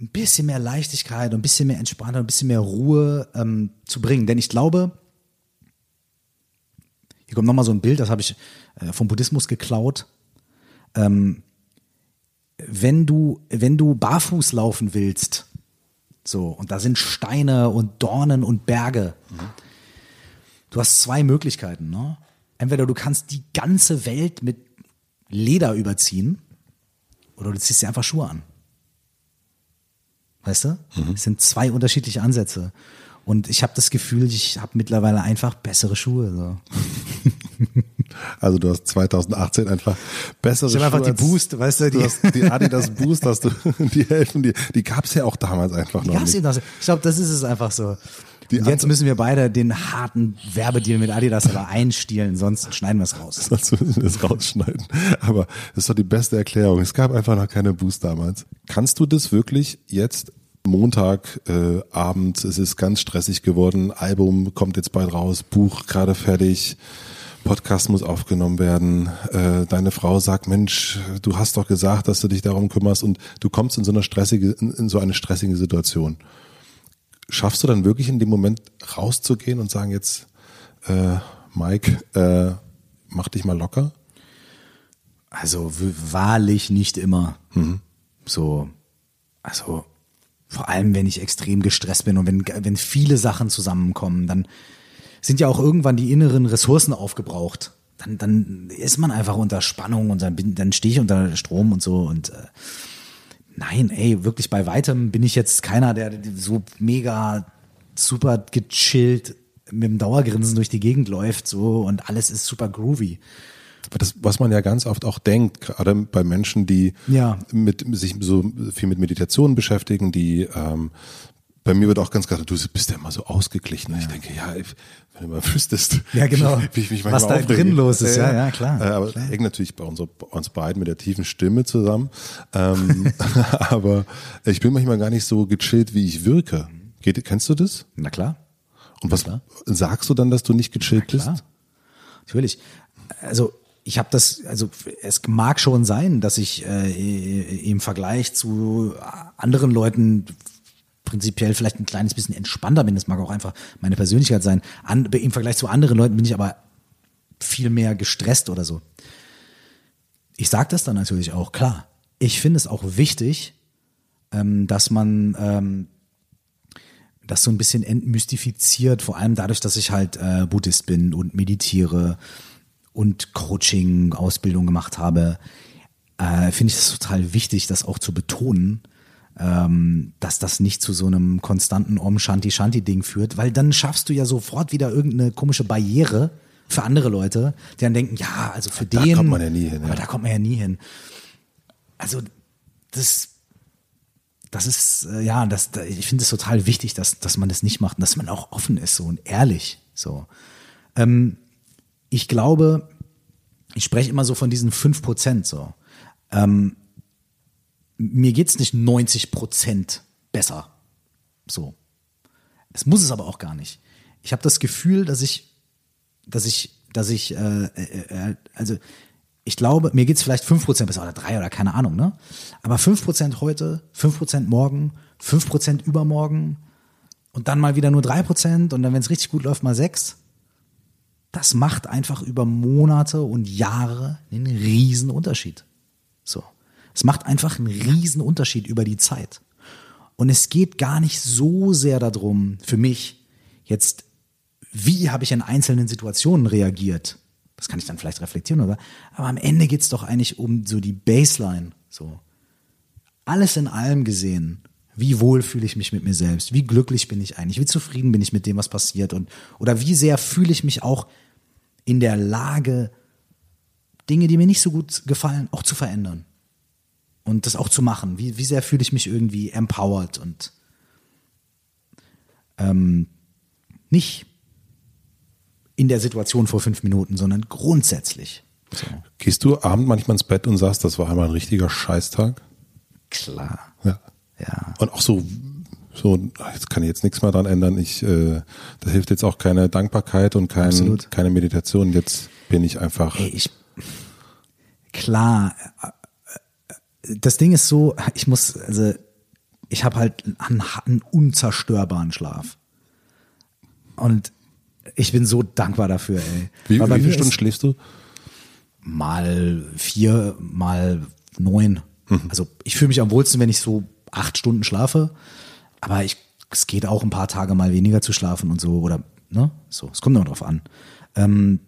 A: ein bisschen mehr Leichtigkeit und ein bisschen mehr Entspannung, ein bisschen mehr Ruhe ähm, zu bringen. Denn ich glaube, hier kommt nochmal so ein Bild, das habe ich äh, vom Buddhismus geklaut. Ähm, wenn du, wenn du barfuß laufen willst, so, und da sind Steine und Dornen und Berge, du hast zwei Möglichkeiten, ne? Entweder du kannst die ganze Welt mit Leder überziehen, oder du ziehst dir einfach Schuhe an. Weißt du? Es sind zwei unterschiedliche Ansätze. Und ich habe das Gefühl, ich habe mittlerweile einfach bessere Schuhe. So.
B: Also du hast 2018 einfach bessere
A: Ich habe einfach die Boost, weißt du,
B: Du
A: die,
B: hast die Adidas Boost, hast du, die helfen dir. Die gab's ja auch damals einfach noch
A: gab's
B: nicht.
A: noch. Ich glaube, das ist es einfach so.
B: Die
A: jetzt
B: andere-
A: müssen wir beide den harten Werbedeal mit Adidas aber einstielen, sonst schneiden wir es raus.
B: Sonst müssen wir das rausschneiden. Aber das ist doch die beste Erklärung. Es gab einfach noch keine Boost damals. Kannst du das wirklich jetzt Montag äh, Abend, es ist ganz stressig geworden, Album kommt jetzt bald raus, Buch gerade fertig, Podcast muss aufgenommen werden, äh, deine Frau sagt, Mensch, du hast doch gesagt, dass du dich darum kümmerst und du kommst in so eine stressige, in, so eine stressige Situation. Schaffst du dann wirklich in dem Moment rauszugehen und sagen jetzt, äh, Mike, äh, mach dich mal locker?
A: Also wahrlich nicht immer. So, also vor allem, wenn ich extrem gestresst bin und wenn, wenn viele Sachen zusammenkommen, dann sind ja auch irgendwann die inneren Ressourcen aufgebraucht. Dann, dann ist man einfach unter Spannung und dann, bin, dann stehe ich unter Strom und so und äh, nein, ey, wirklich bei weitem bin ich jetzt keiner, der so mega super gechillt mit dem Dauergrinsen durch die Gegend läuft so und alles ist super groovy.
B: Aber Das, was man ja ganz oft auch denkt, gerade bei Menschen, die
A: Ja.
B: mit, sich so viel mit Meditation beschäftigen, die ähm, bei mir wird auch ganz klar, du bist ja immer so ausgeglichen. Und Ich denke, ja, wenn du mal wüsstest,
A: Ja, genau.
B: wie, wie ich mich
A: Was da
B: aufrege.
A: drin los ist. Ja, ja, klar.
B: Äh, aber hängt natürlich bei, bei uns beiden mit der tiefen Stimme zusammen. Ähm, aber ich bin manchmal gar nicht so gechillt, wie ich wirke. Geht, kennst du das?
A: Na klar.
B: Und was sagst du dann, dass du nicht gechillt bist?
A: Klar. Natürlich. Also ich habe das, also es mag schon sein, dass ich äh, im Vergleich zu anderen Leuten prinzipiell vielleicht ein kleines bisschen entspannter bin. Das mag auch einfach meine Persönlichkeit sein. An, Im Vergleich zu anderen Leuten bin ich aber viel mehr gestresst oder so. Ich sage das dann natürlich auch, klar. Ich finde es auch wichtig, ähm, dass man ähm, das so ein bisschen entmystifiziert, vor allem dadurch, dass ich halt äh, Buddhist bin und meditiere und Coaching, Ausbildung gemacht habe, äh, finde ich es total wichtig, das auch zu betonen, ähm, dass das nicht zu so einem konstanten Om Shanti Shanti Ding führt, weil dann schaffst du ja sofort wieder irgendeine komische Barriere für andere Leute, die dann denken, ja, also für
B: Da
A: den,
B: kommt man ja nie hin, ja.
A: aber da kommt man ja nie hin. Also das das ist, äh, ja, das, da- ich finde es total wichtig, dass, dass man das nicht macht und dass man auch offen ist so und ehrlich. So. Ähm, ich glaube, ich spreche immer so von diesen fünf Prozent so. Ähm, mir geht's nicht 90 Prozent besser. So. Es muss es aber auch gar nicht. Ich habe das Gefühl, dass ich, dass ich, dass ich, äh, äh, äh, also ich glaube, mir geht's vielleicht 5% besser oder drei oder keine Ahnung, ne? Aber 5% heute, 5% morgen, 5% übermorgen und dann mal wieder nur 3% und dann, wenn es richtig gut läuft, mal 6. Das macht einfach über Monate und Jahre einen riesen Unterschied. So. Es macht einfach einen riesen Unterschied über die Zeit. Und es geht gar nicht so sehr darum, für mich, jetzt, wie habe ich in einzelnen Situationen reagiert? Das kann ich dann vielleicht reflektieren, oder? Aber am Ende geht's doch eigentlich um so die Baseline. So. Alles in allem gesehen. Wie wohl fühle ich mich mit mir selbst? Wie glücklich bin ich eigentlich? Wie zufrieden bin ich mit dem, was passiert? Und, oder wie sehr fühle ich mich auch in der Lage, Dinge, die mir nicht so gut gefallen, auch zu verändern? Und das auch zu machen? Wie, wie sehr fühle ich mich irgendwie empowered und ähm, nicht in der Situation vor fünf Minuten, sondern grundsätzlich. So.
B: Gehst du abend manchmal ins Bett und sagst, das war einmal ein richtiger Scheißtag?
A: Klar.
B: Ja.
A: Ja.
B: Und auch so, so, jetzt kann ich jetzt nichts mehr dran ändern. Ich, äh, da hilft jetzt auch keine Dankbarkeit und kein,
A: Absolut.
B: keine Meditation. Jetzt bin ich einfach.
A: Ey, ich, klar, das Ding ist so, ich muss, also, ich habe halt einen, einen unzerstörbaren Schlaf. Und ich bin so dankbar dafür, ey.
B: Wie, wie viele Stunden schläfst du?
A: mal vier, mal neun. Also ich fühle mich am wohlsten, wenn ich so acht Stunden schlafe, aber ich, es geht auch ein paar Tage mal weniger zu schlafen und so oder ne, so. Es kommt immer drauf an. Ähm,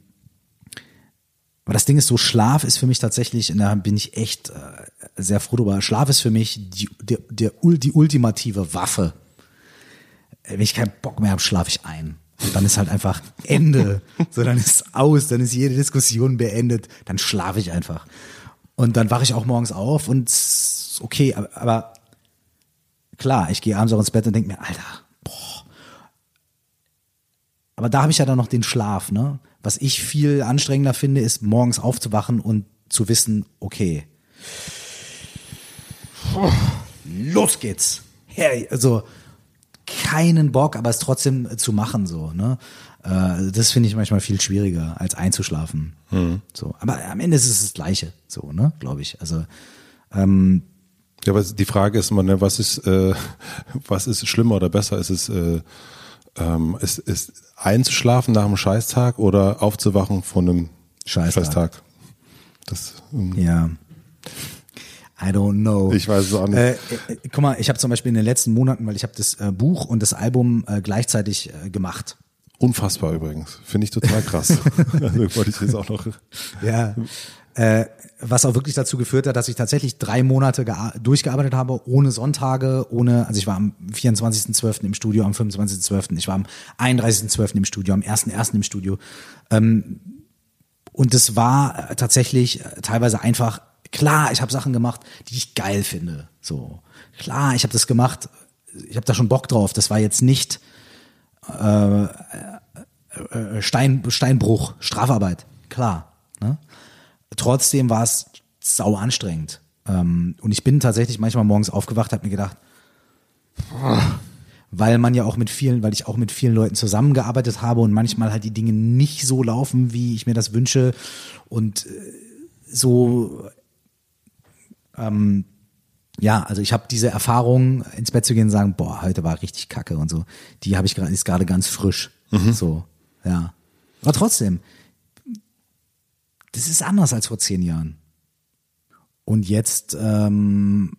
A: aber das Ding ist so, Schlaf ist für mich tatsächlich, und da bin ich echt äh, sehr froh drüber, Schlaf ist für mich die, der, der, die ultimative Waffe. Wenn ich keinen Bock mehr habe, schlafe ich ein. Und dann ist halt einfach Ende. So, dann ist aus, dann ist jede Diskussion beendet, dann schlafe ich einfach. Und dann wache ich auch morgens auf und okay, aber, aber klar, ich gehe abends auch ins Bett und denke mir, Alter, boah. Aber da habe ich ja dann noch den Schlaf, ne? Was ich viel anstrengender finde, ist morgens aufzuwachen und zu wissen, okay, los geht's. Hey, also keinen Bock, aber es trotzdem zu machen so, ne? Äh, Das finde ich manchmal viel schwieriger als einzuschlafen. So, aber am Ende ist es das Gleiche, so, ne? Glaube ich. Also
B: Ja, aber die Frage ist immer, ne, was ist, äh, was ist schlimmer oder besser? Ist es, äh, ähm, ist, ist einzuschlafen nach einem Scheißtag oder aufzuwachen von einem
A: Scheißtag.
B: Scheißtag? Das, ähm,
A: Ja. I don't know.
B: Ich weiß es auch nicht.
A: Äh, äh, guck mal, ich habe zum Beispiel in den letzten Monaten, weil ich habe das äh, Buch und das Album äh, gleichzeitig äh, gemacht.
B: Unfassbar übrigens. Finde ich total krass. also wollte ich jetzt auch noch.
A: Ja. Äh, was auch wirklich dazu geführt hat, dass ich tatsächlich drei Monate gea- durchgearbeitet habe, ohne Sonntage, ohne, also ich war am 24.12. im Studio, am 25.12., ich war am 31.12. im Studio, am 1.1. im Studio. Ähm, und das war tatsächlich teilweise einfach, klar, ich habe Sachen gemacht, die ich geil finde. So, klar, ich habe das gemacht, ich habe da schon Bock drauf. Das war jetzt nicht äh, Stein, Steinbruch, Strafarbeit, klar. Ne? Trotzdem war es sau anstrengend. Ähm, und ich bin tatsächlich manchmal morgens aufgewacht, habe mir gedacht, weil man ja auch mit vielen, weil ich auch mit vielen Leuten zusammengearbeitet habe und manchmal halt die Dinge nicht so laufen, wie ich mir das wünsche und äh, so ähm, ja, also ich habe diese Erfahrung, ins Bett zu gehen und sagen, boah, heute war richtig kacke und so. Die habe ich gerade, ist gerade ganz frisch. So, ja. Aber trotzdem, das ist anders als vor zehn Jahren. Und jetzt ähm,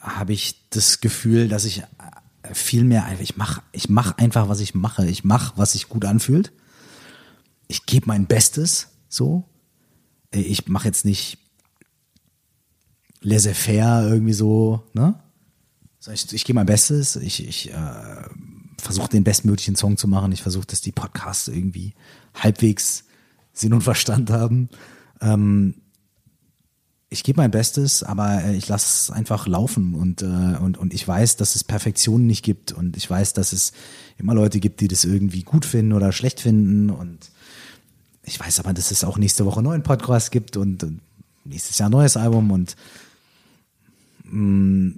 A: habe ich das Gefühl, dass ich äh, viel mehr, einfach- ich mache ich mach einfach, was ich mache. Ich mache, was sich gut anfühlt. Ich gebe mein Bestes, so. Ich mache jetzt nicht laissez-faire irgendwie so, ne? Ich, ich gebe mein Bestes, ich, ich äh, versuche den bestmöglichen Song zu machen, ich versuche, dass die Podcasts irgendwie halbwegs Sinn und Verstand haben. Ähm, ich gebe mein Bestes, aber äh, ich lasse es einfach laufen und, äh, und, und ich weiß, dass es Perfektion nicht gibt und ich weiß, dass es immer Leute gibt, die das irgendwie gut finden oder schlecht finden und ich weiß aber, dass es auch nächste Woche neuen Podcast gibt und, und nächstes Jahr neues Album und mm,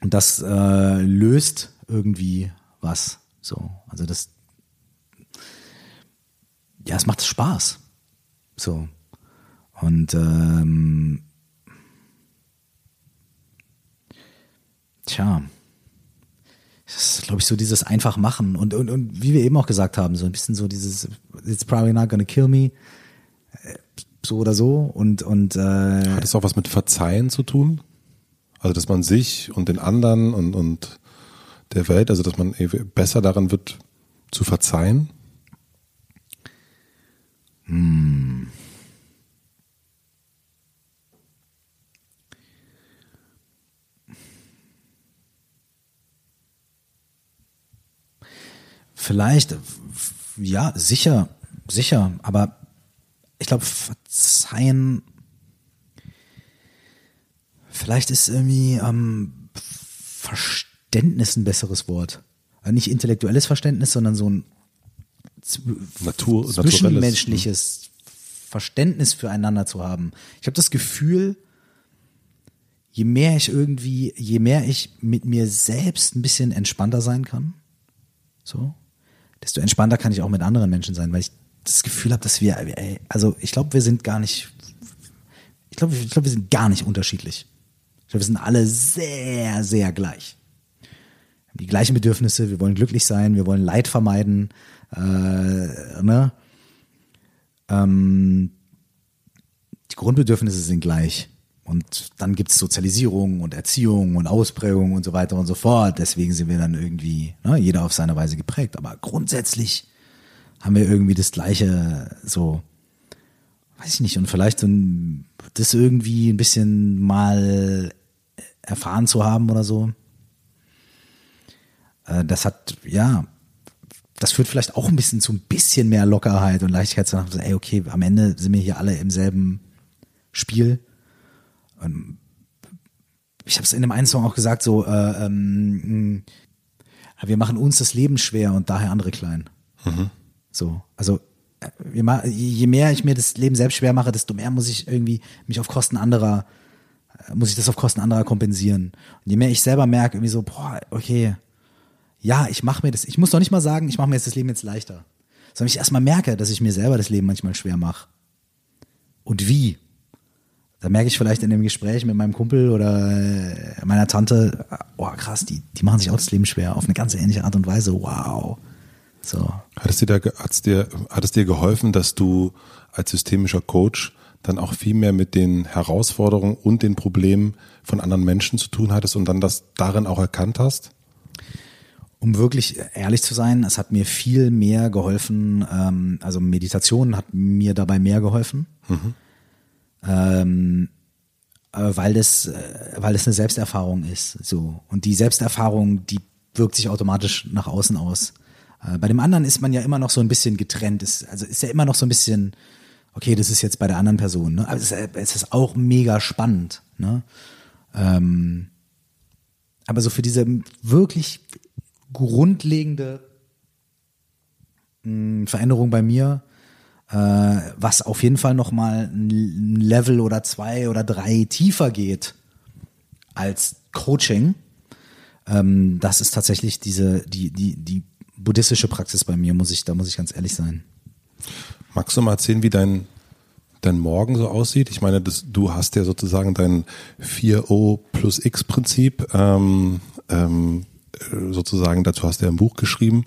A: und das äh, löst irgendwie was. So, also das, ja, es macht Spaß. So und ähm, tja, das ist, glaube ich, so dieses einfach machen und, und, und wie wir eben auch gesagt haben, so ein bisschen so dieses It's probably not gonna kill me, äh, so oder so und und äh,
B: Hat es auch was mit Verzeihen zu tun? Also, dass man sich und den anderen und, und der Welt, also dass man besser daran wird, zu verzeihen?
A: Vielleicht, f- ja, sicher, sicher, aber ich glaube, verzeihen, vielleicht ist irgendwie ähm, Verständnis ein besseres Wort. Also nicht intellektuelles Verständnis, sondern so ein
B: Natur,
A: zwischenmenschliches Verständnis füreinander zu haben. Ich habe das Gefühl, je mehr ich irgendwie, je mehr ich mit mir selbst ein bisschen entspannter sein kann, so, desto entspannter kann ich auch mit anderen Menschen sein, weil ich das Gefühl habe, dass wir, ey, also ich glaube, wir sind gar nicht, ich glaube, ich glaube, wir sind gar nicht unterschiedlich. Ich glaube, wir sind alle sehr, sehr gleich. Wir haben die gleichen Bedürfnisse, wir wollen glücklich sein, wir wollen Leid vermeiden, äh, ne? Ähm, die Grundbedürfnisse sind gleich. Und dann gibt's Sozialisierung und Erziehung und Ausprägung und so weiter und so fort. Deswegen sind wir dann irgendwie, ne, jeder auf seine Weise geprägt. Aber grundsätzlich haben wir irgendwie das gleiche, so, weiß ich nicht, und vielleicht so ein, das irgendwie ein bisschen mal erfahren zu haben oder so. Äh, das hat, ja, das führt vielleicht auch ein bisschen zu ein bisschen mehr Lockerheit und Leichtigkeit zu sagen, ey, okay, am Ende sind wir hier alle im selben Spiel. Und ich habe es in dem einen Song auch gesagt, so, äh, ähm, wir machen uns das Leben schwer und daher andere klein. Mhm. So, also äh, je mehr ich mir das Leben selbst schwer mache, desto mehr muss ich irgendwie mich auf Kosten anderer, äh, muss ich das auf Kosten anderer kompensieren. Und je mehr ich selber merke, irgendwie so, boah, okay, ja, ich mache mir das, ich muss doch nicht mal sagen, ich mache mir jetzt das Leben jetzt leichter. Sondern ich erstmal merke, dass ich mir selber das Leben manchmal schwer mache. Und wie? Da merke ich vielleicht in dem Gespräch mit meinem Kumpel oder äh, meiner Tante, oh krass, die, die machen sich auch das Leben schwer auf eine ganz ähnliche Art und Weise. Wow. So.
B: Hat es dir da, hat es dir, hat es dir geholfen, dass du als systemischer Coach dann auch viel mehr mit den Herausforderungen und den Problemen von anderen Menschen zu tun hattest und dann das darin auch erkannt hast?
A: Um wirklich ehrlich zu sein, es hat mir viel mehr geholfen, ähm, also Meditation hat mir dabei mehr geholfen, mhm. Ähm, äh, weil das, äh, weil das eine Selbsterfahrung ist, so und die Selbsterfahrung, die wirkt sich automatisch nach außen aus. Äh, bei dem anderen ist man ja immer noch so ein bisschen getrennt, ist, also ist ja immer noch so ein bisschen, okay, das ist jetzt bei der anderen Person, ne? aber es ist, es ist auch mega spannend, ne? Ähm, aber so für diese wirklich grundlegende mh, Veränderung bei mir, was auf jeden Fall noch mal ein Level oder zwei oder drei tiefer geht als Coaching, ähm, das ist tatsächlich diese die die die buddhistische Praxis bei mir, muss ich, da muss ich ganz ehrlich sein.
B: Magst du mal erzählen, wie dein, dein Morgen so aussieht? Ich meine, das, du hast ja sozusagen dein 4O plus X Prinzip, ähm, ähm, sozusagen, dazu hast du ja ein Buch geschrieben.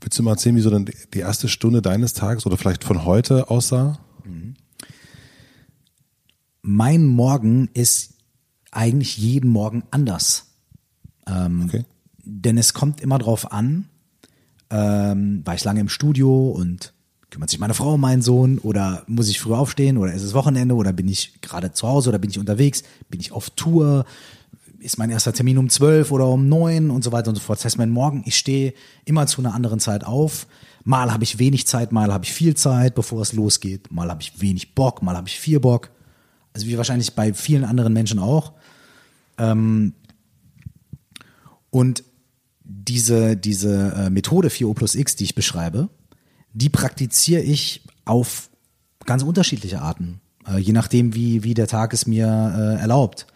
B: Willst du mal erzählen, wie so dann die erste Stunde deines Tages oder vielleicht von heute aussah?
A: Mein Morgen ist eigentlich jeden Morgen anders. Ähm, okay denn es kommt immer drauf an, ähm, war ich lange im Studio und kümmert sich meine Frau um meinen Sohn oder muss ich früh aufstehen oder ist es Wochenende oder bin ich gerade zu Hause oder bin ich unterwegs, bin ich auf Tour, ist mein erster Termin um zwölf oder um neun und so weiter und so fort. Das heißt, mein Morgen, ich stehe immer zu einer anderen Zeit auf. Mal habe ich wenig Zeit, mal habe ich viel Zeit, bevor es losgeht. Mal habe ich wenig Bock, mal habe ich viel Bock. Also wie wahrscheinlich bei vielen anderen Menschen auch. Ähm, und diese, diese äh, Methode 4O plus X, die ich beschreibe, die praktiziere ich auf ganz unterschiedliche Arten, äh, je nachdem, wie, wie der Tag es mir äh, erlaubt.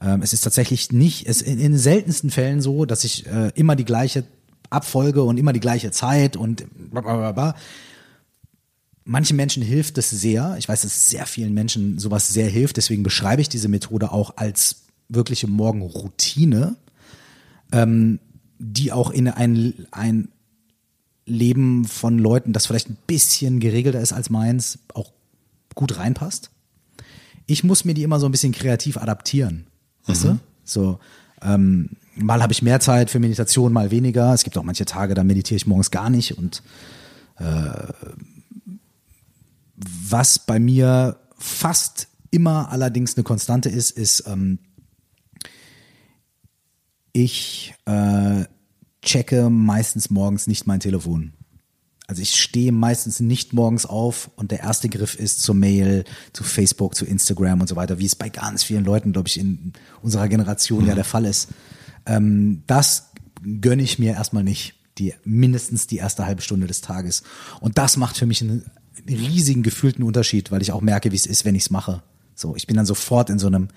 A: Ähm, es ist tatsächlich nicht, es in, in den seltensten Fällen so, dass ich äh, immer die gleiche Abfolge und immer die gleiche Zeit und blablabla. Manchen Menschen hilft es sehr. Ich weiß, dass sehr vielen Menschen sowas sehr hilft. Deswegen beschreibe ich diese Methode auch als wirkliche Morgenroutine. Ähm, die auch in ein, ein Leben von Leuten, das vielleicht ein bisschen geregelter ist als meins, auch gut reinpasst. Ich muss mir die immer so ein bisschen kreativ adaptieren. Weißt mhm. du? So, ähm, mal habe ich mehr Zeit für Meditation, mal weniger. Es gibt auch manche Tage, da meditiere ich morgens gar nicht. Und äh, was bei mir fast immer allerdings eine Konstante ist, ist, ähm, ich äh, checke meistens morgens nicht mein Telefon. Also ich stehe meistens nicht morgens auf und der erste Griff ist zur Mail, zu Facebook, zu Instagram und so weiter, wie es bei ganz vielen Leuten, glaube ich, in unserer Generation mhm. ja der Fall ist. Ähm, das gönne ich mir erstmal nicht, die mindestens die erste halbe Stunde des Tages. Und das macht für mich einen riesigen gefühlten Unterschied, weil ich auch merke, wie es ist, wenn ich es mache. So, ich bin dann sofort in so einem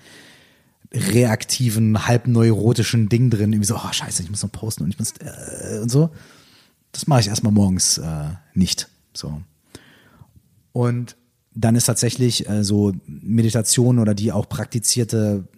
A: reaktiven, halbneurotischen Ding drin, irgendwie so, oh scheiße, ich muss noch posten und ich muss äh, und so. Das mache ich erstmal morgens äh, nicht. So. Und dann ist tatsächlich äh, so Meditation oder die auch praktizierte,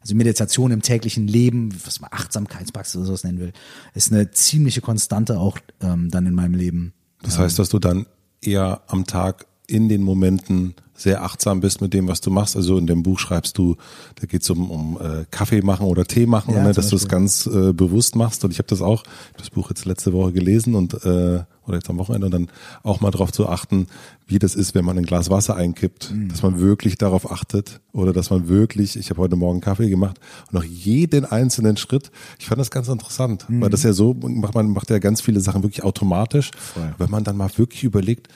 A: also Meditation im täglichen Leben, was man Achtsamkeitspraxis oder sowas nennen will, ist eine ziemliche Konstante auch ähm, dann in meinem Leben.
B: Das heißt, dass du dann eher am Tag in den Momenten sehr achtsam bist mit dem, was du machst. Also in dem Buch schreibst du, da geht es um, um äh, Kaffee machen oder Tee machen,
A: Ja,
B: ne, dass du es ganz äh, bewusst machst. Und ich habe das auch, ich hab das Buch jetzt letzte Woche gelesen und äh, oder jetzt am Wochenende und dann auch mal darauf zu achten, wie das ist, wenn man ein Glas Wasser einkippt,
A: Mhm.
B: dass man wirklich darauf achtet oder dass man wirklich, ich habe heute Morgen Kaffee gemacht und noch jeden einzelnen Schritt. Ich fand das ganz interessant, weil das ja so macht man macht ja ganz viele Sachen wirklich automatisch.
A: Mhm. Voll.
B: Wenn man dann mal wirklich überlegt,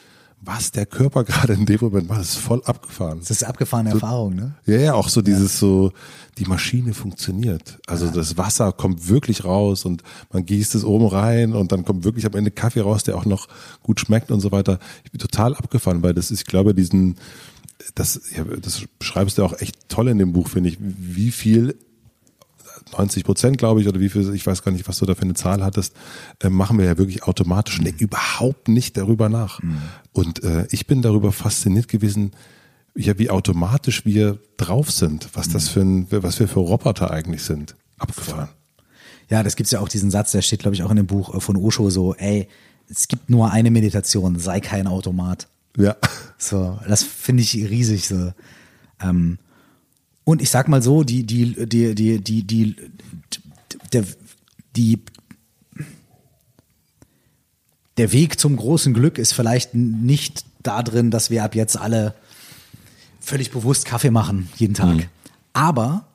B: was der Körper gerade in dem Moment macht, ist voll abgefahren.
A: Das ist abgefahrene Erfahrung, ne?
B: Ja, ja, auch so dieses so, die Maschine funktioniert. Also das Wasser kommt wirklich raus und man gießt es oben rein und dann kommt wirklich am Ende Kaffee raus, der auch noch gut schmeckt und so weiter. Ich bin total abgefahren, weil das ist, ich glaube, diesen, das, ja, das beschreibst du auch echt toll in dem Buch, finde ich, wie viel 90 Prozent, glaube ich, oder wie viel, ich weiß gar nicht, was du da für eine Zahl hattest, äh, machen wir ja wirklich automatisch und denken überhaupt nicht darüber nach. Und äh, ich bin darüber fasziniert gewesen, ja, wie automatisch wir drauf sind, was das für ein, was wir für Roboter eigentlich sind. Abgefahren.
A: Ja, das gibt's ja auch diesen Satz, der steht, glaube ich, auch in dem Buch äh, von Osho so, ey, es gibt nur eine Meditation, sei kein Automat.
B: Ja.
A: So, das finde ich riesig so. Ähm, und ich sag mal so, die, die, die, die, die, die, der, die, der Weg zum großen Glück ist vielleicht nicht da drin, dass wir ab jetzt alle völlig bewusst Kaffee machen, jeden Tag. Aber,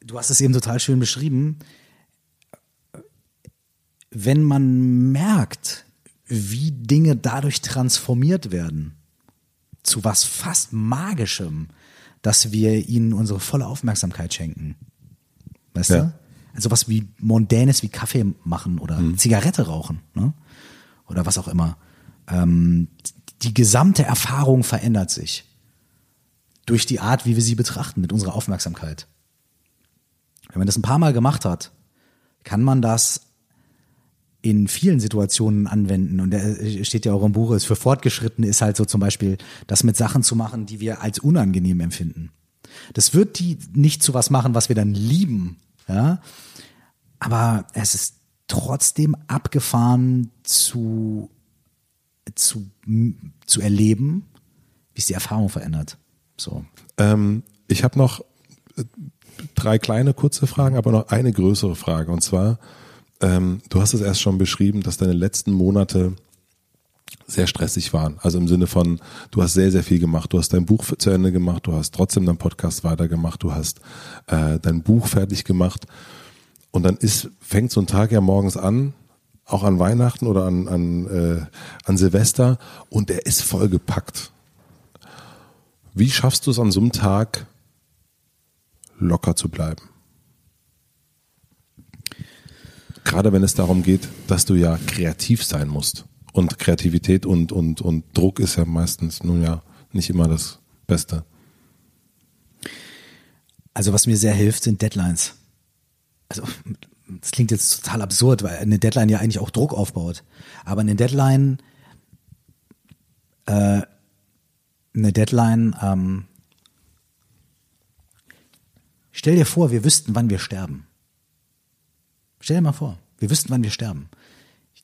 A: du hast es eben total schön beschrieben, wenn man merkt, wie Dinge dadurch transformiert werden, zu was fast Magischem, dass wir ihnen unsere volle Aufmerksamkeit schenken. Weißt
B: Ja.
A: du? Also was wie Mondänes wie Kaffee machen oder Zigarette rauchen, ne? Oder was auch immer. Ähm, die gesamte Erfahrung verändert sich. Durch die Art, wie wir sie betrachten, mit unserer Aufmerksamkeit. Wenn man das ein paar Mal gemacht hat, kann man das in vielen Situationen anwenden. Und der steht ja auch im Buch, ist für Fortgeschrittene ist halt so zum Beispiel, das mit Sachen zu machen, die wir als unangenehm empfinden. Das wird die nicht zu was machen, was wir dann lieben, ja. Aber es ist trotzdem abgefahren zu, zu, zu erleben, wie es die Erfahrung verändert. So.
B: Ähm, ich habe noch äh, drei kleine kurze Fragen, aber noch eine größere Frage. Und zwar, ähm, du hast es erst schon beschrieben, dass deine letzten Monate sehr stressig waren. Also im Sinne von, du hast sehr, sehr viel gemacht. Du hast dein Buch zu Ende gemacht, du hast trotzdem deinen Podcast weitergemacht, du hast äh, dein Buch fertig gemacht. Und dann ist, fängt so ein Tag ja morgens an, auch an Weihnachten oder an, an, äh, an Silvester, und der ist vollgepackt. Wie schaffst du es an so einem Tag, locker zu bleiben? Gerade wenn es darum geht, dass du ja kreativ sein musst. Und Kreativität und, und, und Druck ist ja meistens nun ja nicht immer das Beste.
A: Also was mir sehr hilft, sind Deadlines. Also das klingt jetzt total absurd, weil eine Deadline ja eigentlich auch Druck aufbaut. Aber eine Deadline, äh, eine Deadline, ähm, stell dir vor, wir wüssten, wann wir sterben. Stell dir mal vor, wir wüssten, wann wir sterben.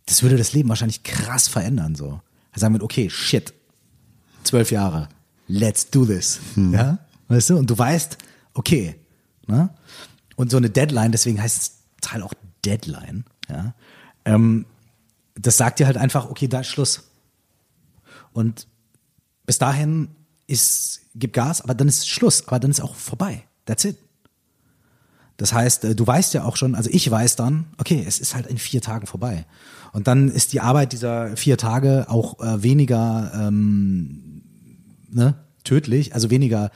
A: Das würde das Leben wahrscheinlich krass verändern, so. Da sagen wir, okay, shit, zwölf Jahre, let's do this. Ja, weißt du? Und du weißt, okay, ne? Und so eine Deadline, deswegen heißt es Teil auch Deadline, ja. Ähm, das sagt dir halt einfach, okay, da ist Schluss. Und bis dahin ist, gib Gas, aber dann ist Schluss, aber dann ist auch vorbei. That's it. Das heißt, äh, du weißt ja auch schon, also ich weiß dann, okay, es ist halt in vier Tagen vorbei. Und dann ist die Arbeit dieser vier Tage auch äh, weniger ähm, ne, tödlich, also weniger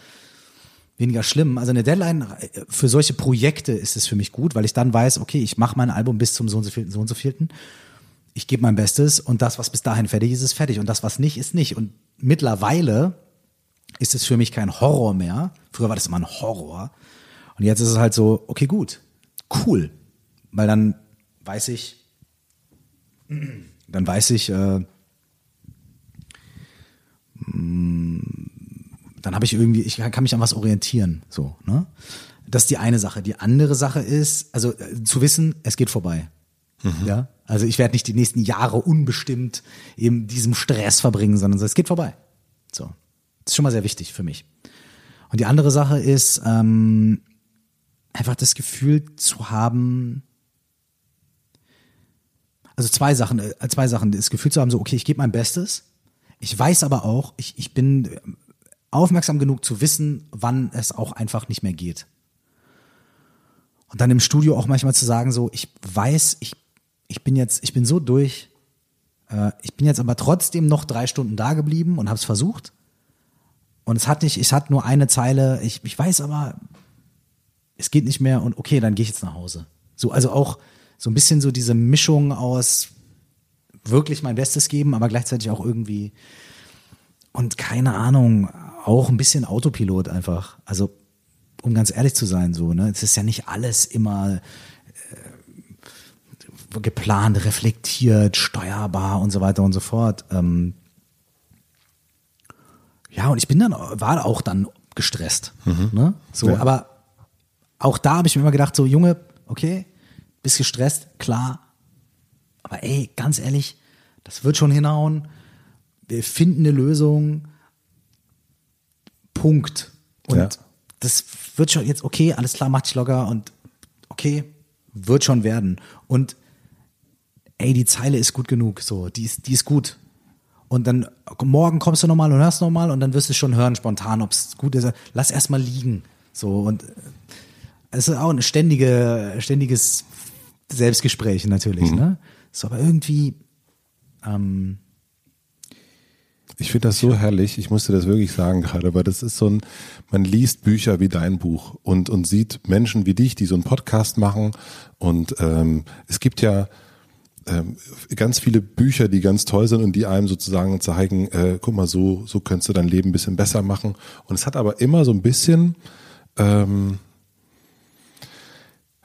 A: weniger schlimm. Also eine Deadline äh, für solche Projekte ist es für mich gut, weil ich dann weiß, okay, ich mache mein Album bis zum so und so vielten, so und so vielten. Ich gebe mein Bestes und das, was bis dahin fertig ist, ist fertig und das, was nicht, ist nicht. Und mittlerweile ist es für mich kein Horror mehr. Früher war das immer ein Horror. Und jetzt ist es halt so, okay, gut, cool. Weil dann weiß ich, dann weiß ich, äh, mh, dann habe ich irgendwie, ich kann mich an was orientieren. So, ne? Das ist die eine Sache. Die andere Sache ist, also äh, zu wissen, es geht vorbei. Ja, also ich werde nicht die nächsten Jahre unbestimmt in diesem Stress verbringen, sondern so, es geht vorbei. So. Das ist schon mal sehr wichtig für mich. Und die andere Sache ist, ähm, einfach das Gefühl zu haben, also zwei Sachen, äh, zwei Sachen, das Gefühl zu haben, so, okay, ich gebe mein Bestes. Ich weiß aber auch, ich, ich bin aufmerksam genug zu wissen, wann es auch einfach nicht mehr geht. Und dann im Studio auch manchmal zu sagen, so, ich weiß, ich, ich bin jetzt, ich bin so durch, äh, ich bin jetzt aber trotzdem noch drei Stunden da geblieben und habe es versucht. Und es hat nicht, es hat nur eine Zeile, ich, ich weiß aber, es geht nicht mehr und okay, dann gehe ich jetzt nach Hause. So, also auch so ein bisschen so diese Mischung aus wirklich mein Bestes geben, aber gleichzeitig auch irgendwie und keine Ahnung, auch ein bisschen Autopilot einfach. Also, um ganz ehrlich zu sein, so, ne, es ist ja nicht alles immer äh, geplant, reflektiert, steuerbar und so weiter und so fort. Ähm, ja, und ich bin dann, war auch dann gestresst. Mhm. Ne? So, ja. aber auch da habe ich mir immer gedacht, so, Junge, okay, bist gestresst, klar. Aber ey, ganz ehrlich, das wird schon hinhauen. Wir finden eine Lösung. Punkt. Und ja. das wird schon jetzt, okay, alles klar, mach dich locker und okay, wird schon werden. Und ey, die Zeile ist gut genug, so, die ist, die ist gut. Und dann morgen kommst du nochmal und hörst nochmal und dann wirst du schon hören spontan, ob es gut ist. Lass erstmal liegen. So und es ist auch ein ständige, ständiges Selbstgespräch natürlich, mhm. ne? So, aber irgendwie, ähm,
B: ich finde das so herrlich, ich musste das wirklich sagen gerade, weil das ist so ein, man liest Bücher wie dein Buch und, und sieht Menschen wie dich, die so einen Podcast machen und ähm, es gibt ja ähm, ganz viele Bücher, die ganz toll sind und die einem sozusagen zeigen, äh, guck mal, so, so könntest du dein Leben ein bisschen besser machen und es hat aber immer so ein bisschen, ähm,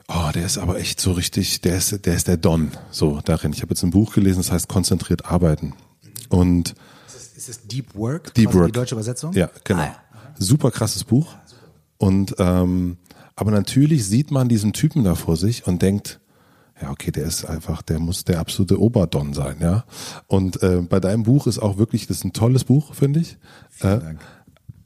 B: Oh, der ist aber echt so richtig, der ist, der ist der Don, so darin. Ich habe jetzt ein Buch gelesen, das heißt konzentriert arbeiten. Und
A: ist es Deep Work?
B: Deep Work.
A: Die deutsche Übersetzung?
B: Ja, genau. Ah, ja. Super krasses Buch. Und ähm, aber natürlich sieht man diesen Typen da vor sich und denkt, ja, okay, der ist einfach, der muss der absolute Oberdon sein, ja. Und äh, bei deinem Buch ist auch wirklich, das ist ein tolles Buch, finde ich. Vielen äh, Dank.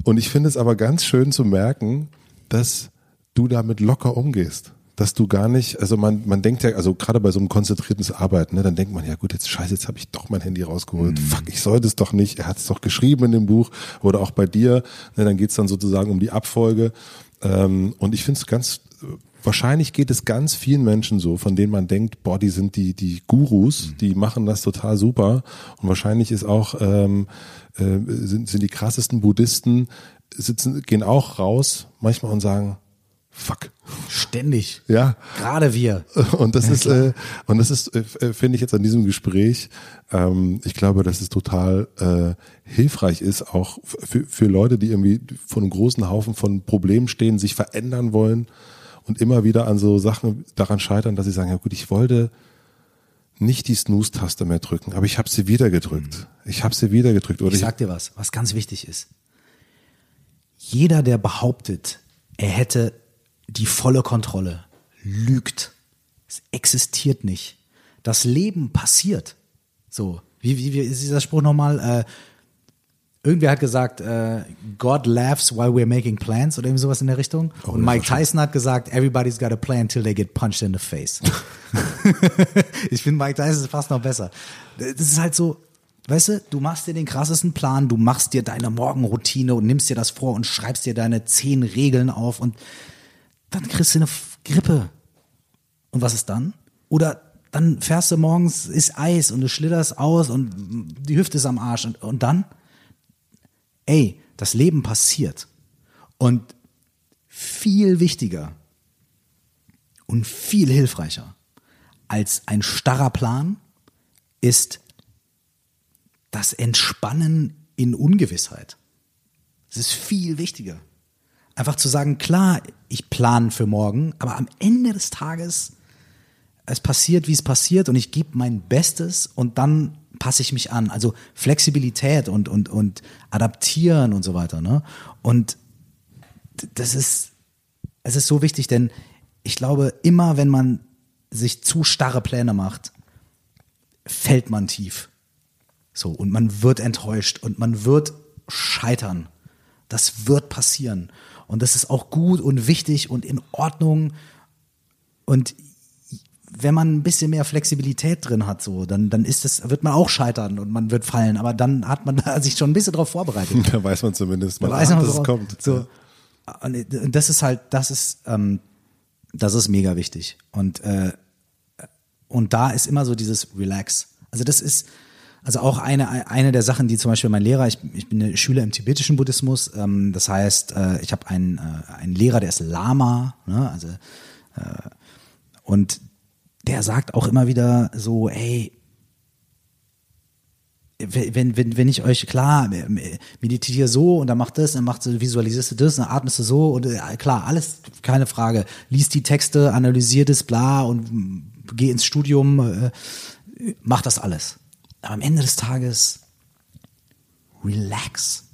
B: Und ich finde es aber ganz schön zu merken, dass du damit locker umgehst dass du gar nicht, also man, man denkt ja, also gerade bei so einem konzentrierten Arbeiten, ne, dann denkt man, ja gut, jetzt scheiße, jetzt habe ich doch mein Handy rausgeholt. Mhm. Fuck, ich sollte es doch nicht. Er hat es doch geschrieben in dem Buch oder auch bei dir. Ne, dann geht's dann sozusagen um die Abfolge. Ähm, und ich finde es ganz, wahrscheinlich geht es ganz vielen Menschen so, von denen man denkt, boah, die sind die, die Gurus, mhm. die machen das total super. Und wahrscheinlich ist auch, ähm, äh, sind, sind die krassesten Buddhisten, sitzen, gehen auch raus manchmal und sagen, fuck.
A: Ständig.
B: Ja.
A: Gerade wir.
B: Und das ja, ist, äh, und das ist, äh, finde ich jetzt an diesem Gespräch, ähm, ich glaube, dass es total äh, hilfreich ist, auch für, für Leute, die irgendwie vor einem großen Haufen von Problemen stehen, sich verändern wollen und immer wieder an so Sachen daran scheitern, dass sie sagen, ja gut, ich wollte nicht die Snooze-Taste mehr drücken, aber ich habe sie wieder gedrückt. Mhm. Ich habe sie wieder gedrückt.
A: Oder ich sag dir was, was ganz wichtig ist. Jeder, der behauptet, er hätte die volle Kontrolle, lügt. Es existiert nicht. Das Leben passiert. So, wie, wie, wie ist dieser Spruch nochmal? Äh, irgendwer hat gesagt, äh, God laughs while we're making plans oder irgendwie sowas in der Richtung. Oh, Und Mike Tyson hat gesagt, everybody's got a plan till they get punched in the face. ich finde Mike Tyson ist fast noch besser. Das ist halt so, weißt du, du machst dir den krassesten Plan, du machst dir deine Morgenroutine und nimmst dir das vor und schreibst dir deine zehn Regeln auf und dann kriegst du eine Grippe. Und was ist dann? Oder dann fährst du morgens, ist Eis und du schlitterst aus und die Hüfte ist am Arsch. Und, und dann? Ey, das Leben passiert. Und viel wichtiger und viel hilfreicher als ein starrer Plan ist das Entspannen in Ungewissheit. Es ist viel wichtiger. Einfach zu sagen, klar, ich plane für morgen, aber am Ende des Tages, es passiert, wie es passiert und ich gebe mein Bestes und dann passe ich mich an. Also Flexibilität und, und, und adaptieren und so weiter. Ne? Und das ist, es ist so wichtig, denn ich glaube, immer wenn man sich zu starre Pläne macht, fällt man tief. So, und man wird enttäuscht und man wird scheitern. Das wird passieren. Und das ist auch gut und wichtig und in Ordnung. Und wenn man ein bisschen mehr Flexibilität drin hat, so, dann, dann ist es, wird man auch scheitern und man wird fallen. Aber dann hat man sich schon ein bisschen darauf vorbereitet.
B: Da weiß man zumindest mal,
A: Da weiß man,
B: dass es kommt.
A: So. Und das ist halt, das ist, ähm, das ist mega wichtig. Und, äh, und da ist immer so dieses Relax. Also das ist, also auch eine, eine der Sachen, die zum Beispiel mein Lehrer, ich, ich bin Schüler im tibetischen Buddhismus, ähm, das heißt, äh, ich habe einen, äh, einen Lehrer, der ist Lama, ne, also äh, und der sagt auch immer wieder so, ey, wenn, wenn, wenn ich euch, klar, meditiere so und dann macht das, dann machst du, visualisierst du das, dann atmest du so und äh, klar, alles, keine Frage. Lies die Texte, analysier das, bla und mm, geh ins Studium, äh, mach das alles. Aber am Ende des Tages, relax.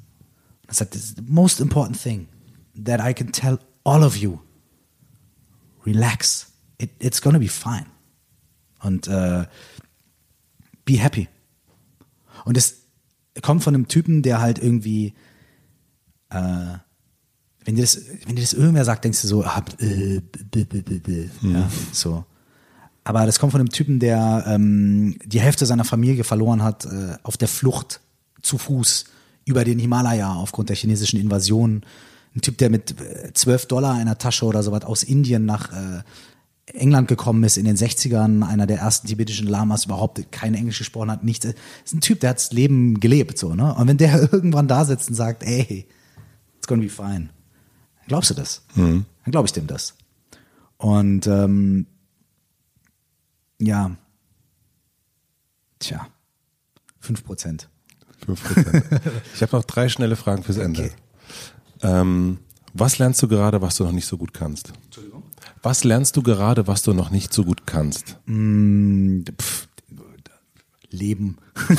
A: Das ist the most important thing that I can tell all of you. Relax. It, it's gonna be fine. Und äh, be happy. Und es kommt von einem Typen, der halt irgendwie, äh, wenn dir das, wenn dir das irgendwer sagt, denkst du so, ah, äh, ja, so. Aber das kommt von einem Typen, der ähm, die Hälfte seiner Familie verloren hat äh, auf der Flucht zu Fuß über den Himalaya aufgrund der chinesischen Invasion. Ein Typ, der mit äh, 12 Dollar in der Tasche oder sowas aus Indien nach äh, England gekommen ist in den 60ern, einer der ersten tibetischen Lamas überhaupt kein Englisch gesprochen hat, nichts. ist ein Typ, der hat's Leben gelebt, so, ne? Und wenn der irgendwann da sitzt und sagt, ey, it's gonna be fine, dann glaubst du das. Dann glaube ich dem das. Und ähm, ja, tja, fünf Prozent.
B: 5%. Ich habe noch drei schnelle Fragen fürs Ende.
A: Okay.
B: Ähm, was lernst du gerade, was du noch nicht so gut kannst? Entschuldigung? Was lernst du gerade, was du noch nicht so gut kannst?
A: Pff, Leben.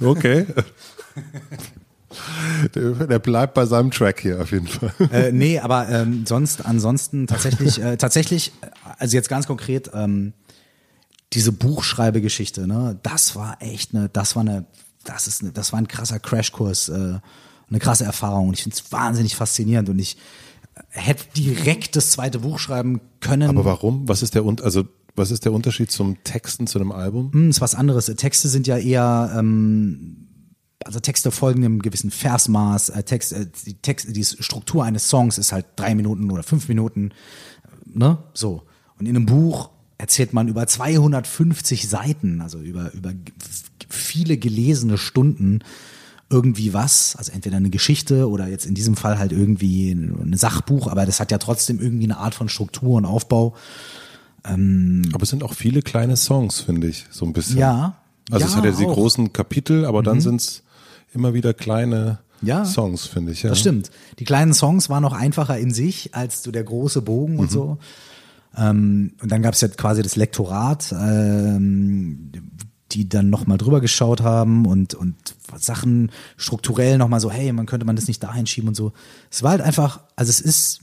B: Okay. Der, bleibt bei seinem Track hier auf jeden Fall.
A: äh, nee, aber ähm, sonst, ansonsten tatsächlich, äh, tatsächlich, äh, also jetzt ganz konkret, ähm, diese Buchschreibegeschichte, ne, das war echt eine, das war eine, das ist eine, das war ein krasser Crashkurs, äh, eine krasse Erfahrung und ich finde es wahnsinnig faszinierend und ich äh, hätte direkt das zweite Buch schreiben können.
B: Aber warum? Was ist der Un also was ist der Unterschied zum Texten zu einem Album?
A: Hm, ist was anderes. Texte sind ja eher, ähm, also Texte folgen einem gewissen Versmaß. Äh, Text, äh, die, Text, die Struktur eines Songs ist halt drei Minuten oder fünf Minuten, ne? So. Und in einem Buch erzählt man über 250 Seiten, also über, über viele gelesene Stunden irgendwie was, also entweder eine Geschichte oder jetzt in diesem Fall halt irgendwie ein Sachbuch, aber das hat ja trotzdem irgendwie eine Art von Struktur und Aufbau.
B: Aber es sind auch viele kleine Songs, finde ich, so ein bisschen.
A: Ja.
B: Also es
A: ja,
B: hat ja die.
A: Mhm.
B: großen Kapitel, aber dann sind es immer wieder kleine
A: Ja.
B: Songs, finde ich. Ja.
A: Das stimmt. Die kleinen Songs waren noch einfacher in sich als so der große Bogen
B: Mhm.
A: und so. Ähm, und dann gab es ja quasi das Lektorat, ähm, die dann nochmal drüber geschaut haben und, und Sachen strukturell nochmal so, hey, man könnte man das nicht dahin schieben und so. Es war halt einfach, also es ist,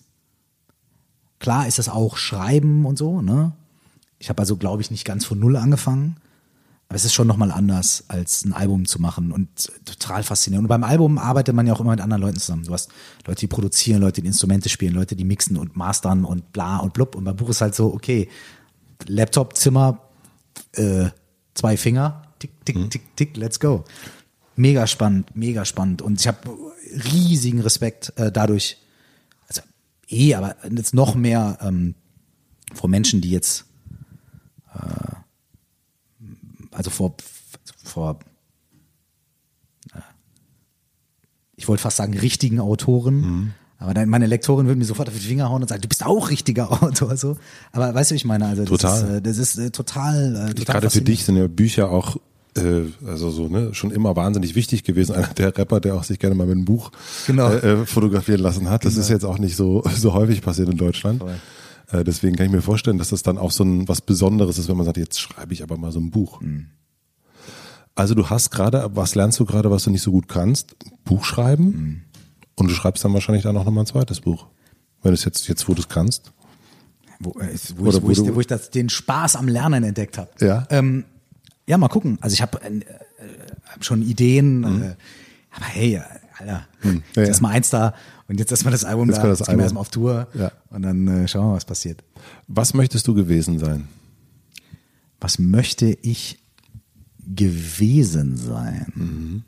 A: klar ist das auch Schreiben und so, ne? Ich habe also, glaube ich, nicht ganz von null angefangen. Aber es ist schon nochmal anders, als ein Album zu machen und total faszinierend. Und beim Album arbeitet man ja auch immer mit anderen Leuten zusammen. Du hast Leute, die produzieren, Leute, die Instrumente spielen, Leute, die mixen und mastern und bla und blub. Und beim Buch ist halt so, okay, Laptop, Zimmer, äh, zwei Finger, tick, tick, tick, tick, let's go. Mega spannend, mega spannend. Und ich habe riesigen Respekt äh, dadurch, also eh, aber jetzt noch mehr ähm, vor Menschen, die jetzt also vor, vor ich wollte fast sagen richtigen Autoren,
B: Mhm.
A: aber dann meine Lektorin würde mir sofort auf die Finger hauen und sagen, du bist auch richtiger Autor. So. Aber weißt du, wie ich meine? Also das
B: Total.
A: ist, äh, das ist äh, total, äh, total
B: Gerade für dich sind ja Bücher auch äh, also so ne schon immer wahnsinnig wichtig gewesen. Einer der Rapper, der auch sich gerne mal mit einem Buch
A: Genau.
B: äh, äh, fotografieren lassen hat. Das ist jetzt auch nicht so so häufig passiert in Deutschland.
A: Voll.
B: Äh, deswegen kann ich mir vorstellen, dass das dann auch so ein was Besonderes ist, wenn man sagt, jetzt schreibe ich aber mal so ein Buch.
A: Mhm.
B: Also du hast gerade, was lernst du gerade, was du nicht so gut kannst? Buch schreiben.
A: Mhm.
B: Und du schreibst dann wahrscheinlich dann auch nochmal ein zweites Buch. Wenn du es jetzt, jetzt wo du es kannst.
A: wo, äh, wo,
B: Oder
A: ich, wo,
B: wo
A: ich,
B: du-
A: wo ich das, den Spaß am Lernen entdeckt habe.
B: Ja.
A: Ähm, ja, mal gucken. Also ich habe, äh, hab schon Ideen. Äh, aber hey, Alter,
B: Hm. Ja, ja.
A: mal eins da und jetzt erstmal das Album
B: Jetzt
A: da.
B: mal das
A: jetzt gehen wir
B: Album.
A: erstmal auf Tour
B: Ja.
A: und dann äh, schauen wir, was passiert.
B: Was möchtest du gewesen sein?
A: Was möchte ich gewesen sein?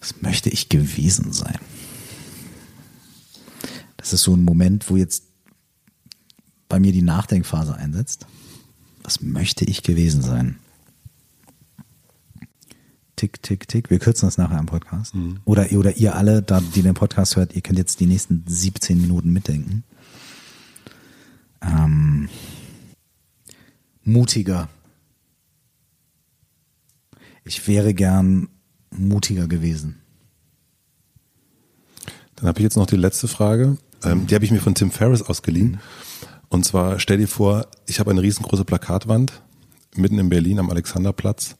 A: Was möchte ich gewesen sein? Das ist so ein Moment, wo jetzt bei mir die Nachdenkphase einsetzt. Was möchte ich gewesen sein? Tick, tick, tick. Wir kürzen das nachher am Podcast. Oder, oder ihr alle, da, die den Podcast hört, ihr könnt jetzt die nächsten 17 Minuten mitdenken. Ähm, mutiger. Ich wäre gern mutiger gewesen.
B: Dann habe ich jetzt noch die letzte Frage. Ähm, die habe ich mir von Tim Ferriss ausgeliehen. Und zwar stell dir vor, ich habe eine riesengroße Plakatwand mitten in Berlin am Alexanderplatz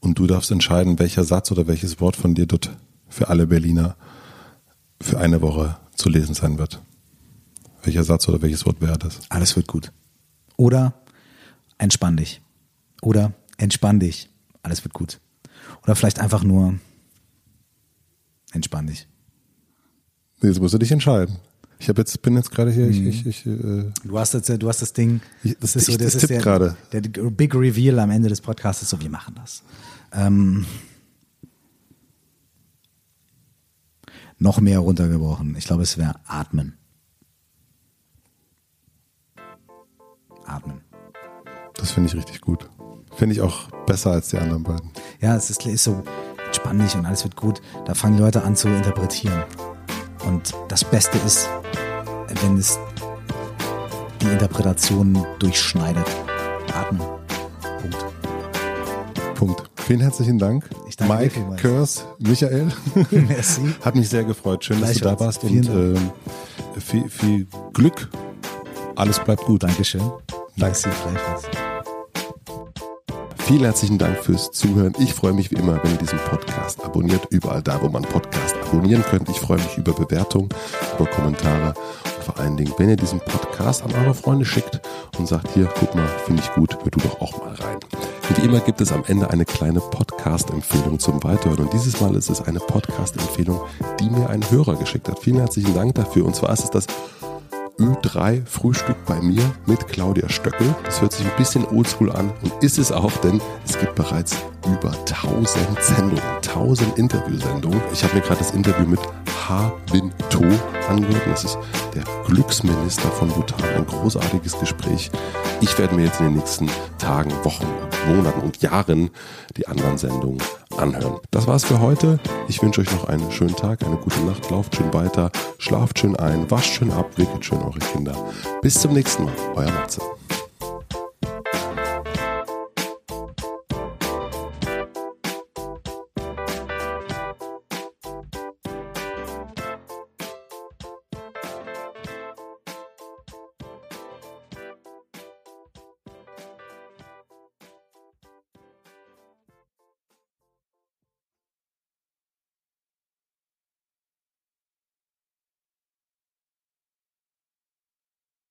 B: und du darfst entscheiden, welcher Satz oder welches Wort von dir dort für alle Berliner für eine Woche zu lesen sein wird. Welcher Satz oder welches Wort wäre das?
A: Alles wird gut. Oder entspann dich. Oder entspann dich. Alles wird gut. Oder vielleicht einfach nur entspann dich.
B: Jetzt musst du dich entscheiden. Ich habe jetzt, bin jetzt gerade hier, ich, ich, ich äh,
A: Du hast jetzt, du hast das Ding.
B: Das-
A: ist
B: ich- das tippt
A: der,
B: gerade.
A: der Big Reveal am Ende des Podcasts ist so, wir machen das. Ähm, noch mehr runtergebrochen. Ich glaube, es wäre atmen. Atmen.
B: das finde ich richtig gut. Finde ich auch besser als die anderen beiden.
A: Ja, es ist, ist so dich und alles wird gut. Da fangen Leute an zu interpretieren. Und das Beste ist, wenn es die Interpretation durchschneidet. Atmen. Punkt.
B: Punkt. Vielen herzlichen Dank.
A: Ich danke
B: Mike. Kurs, Michael.
A: Merci.
B: Hat mich sehr gefreut. Schön, dass du da warst und ähm, viel, viel Glück. Alles bleibt gut.
A: Dankeschön. Danke dir gleichfalls.
B: Vielen herzlichen Dank fürs Zuhören. Ich freue mich wie immer, wenn ihr diesen Podcast abonniert, überall da, wo man Podcast abonnieren könnt. Ich freue mich über Bewertungen, über Kommentare und vor allen Dingen, wenn ihr diesen Podcast an eure Freunde schickt und sagt, hier, guck mal, finde ich gut, hör du doch auch mal rein. Wie immer gibt es am Ende eine kleine Podcast-Empfehlung zum Weiterhören. Und dieses Mal ist es eine Podcast-Empfehlung, die mir ein Hörer geschickt hat. Vielen herzlichen Dank dafür. Und zwar ist es das Ö3 Frühstück bei mir mit Claudia Stöckel. Das hört sich ein bisschen oldschool an und ist es auch, denn es gibt bereits über 1000 Sendungen, 1000 Interviewsendungen. Ich habe mir gerade das Interview mit Ha Bin To angehört. Das ist der Glücksminister von Bhutan. Ein großartiges Gespräch. Ich werde mir jetzt in den nächsten Tagen, Wochen, Monaten und Jahren die anderen Sendungen anhören. Das war's für heute. Ich wünsche euch noch einen schönen Tag, eine gute Nacht. Lauft schön weiter, schlaft schön ein, wascht schön ab, wickelt schön eure Kinder. Bis zum nächsten Mal. Euer Matze.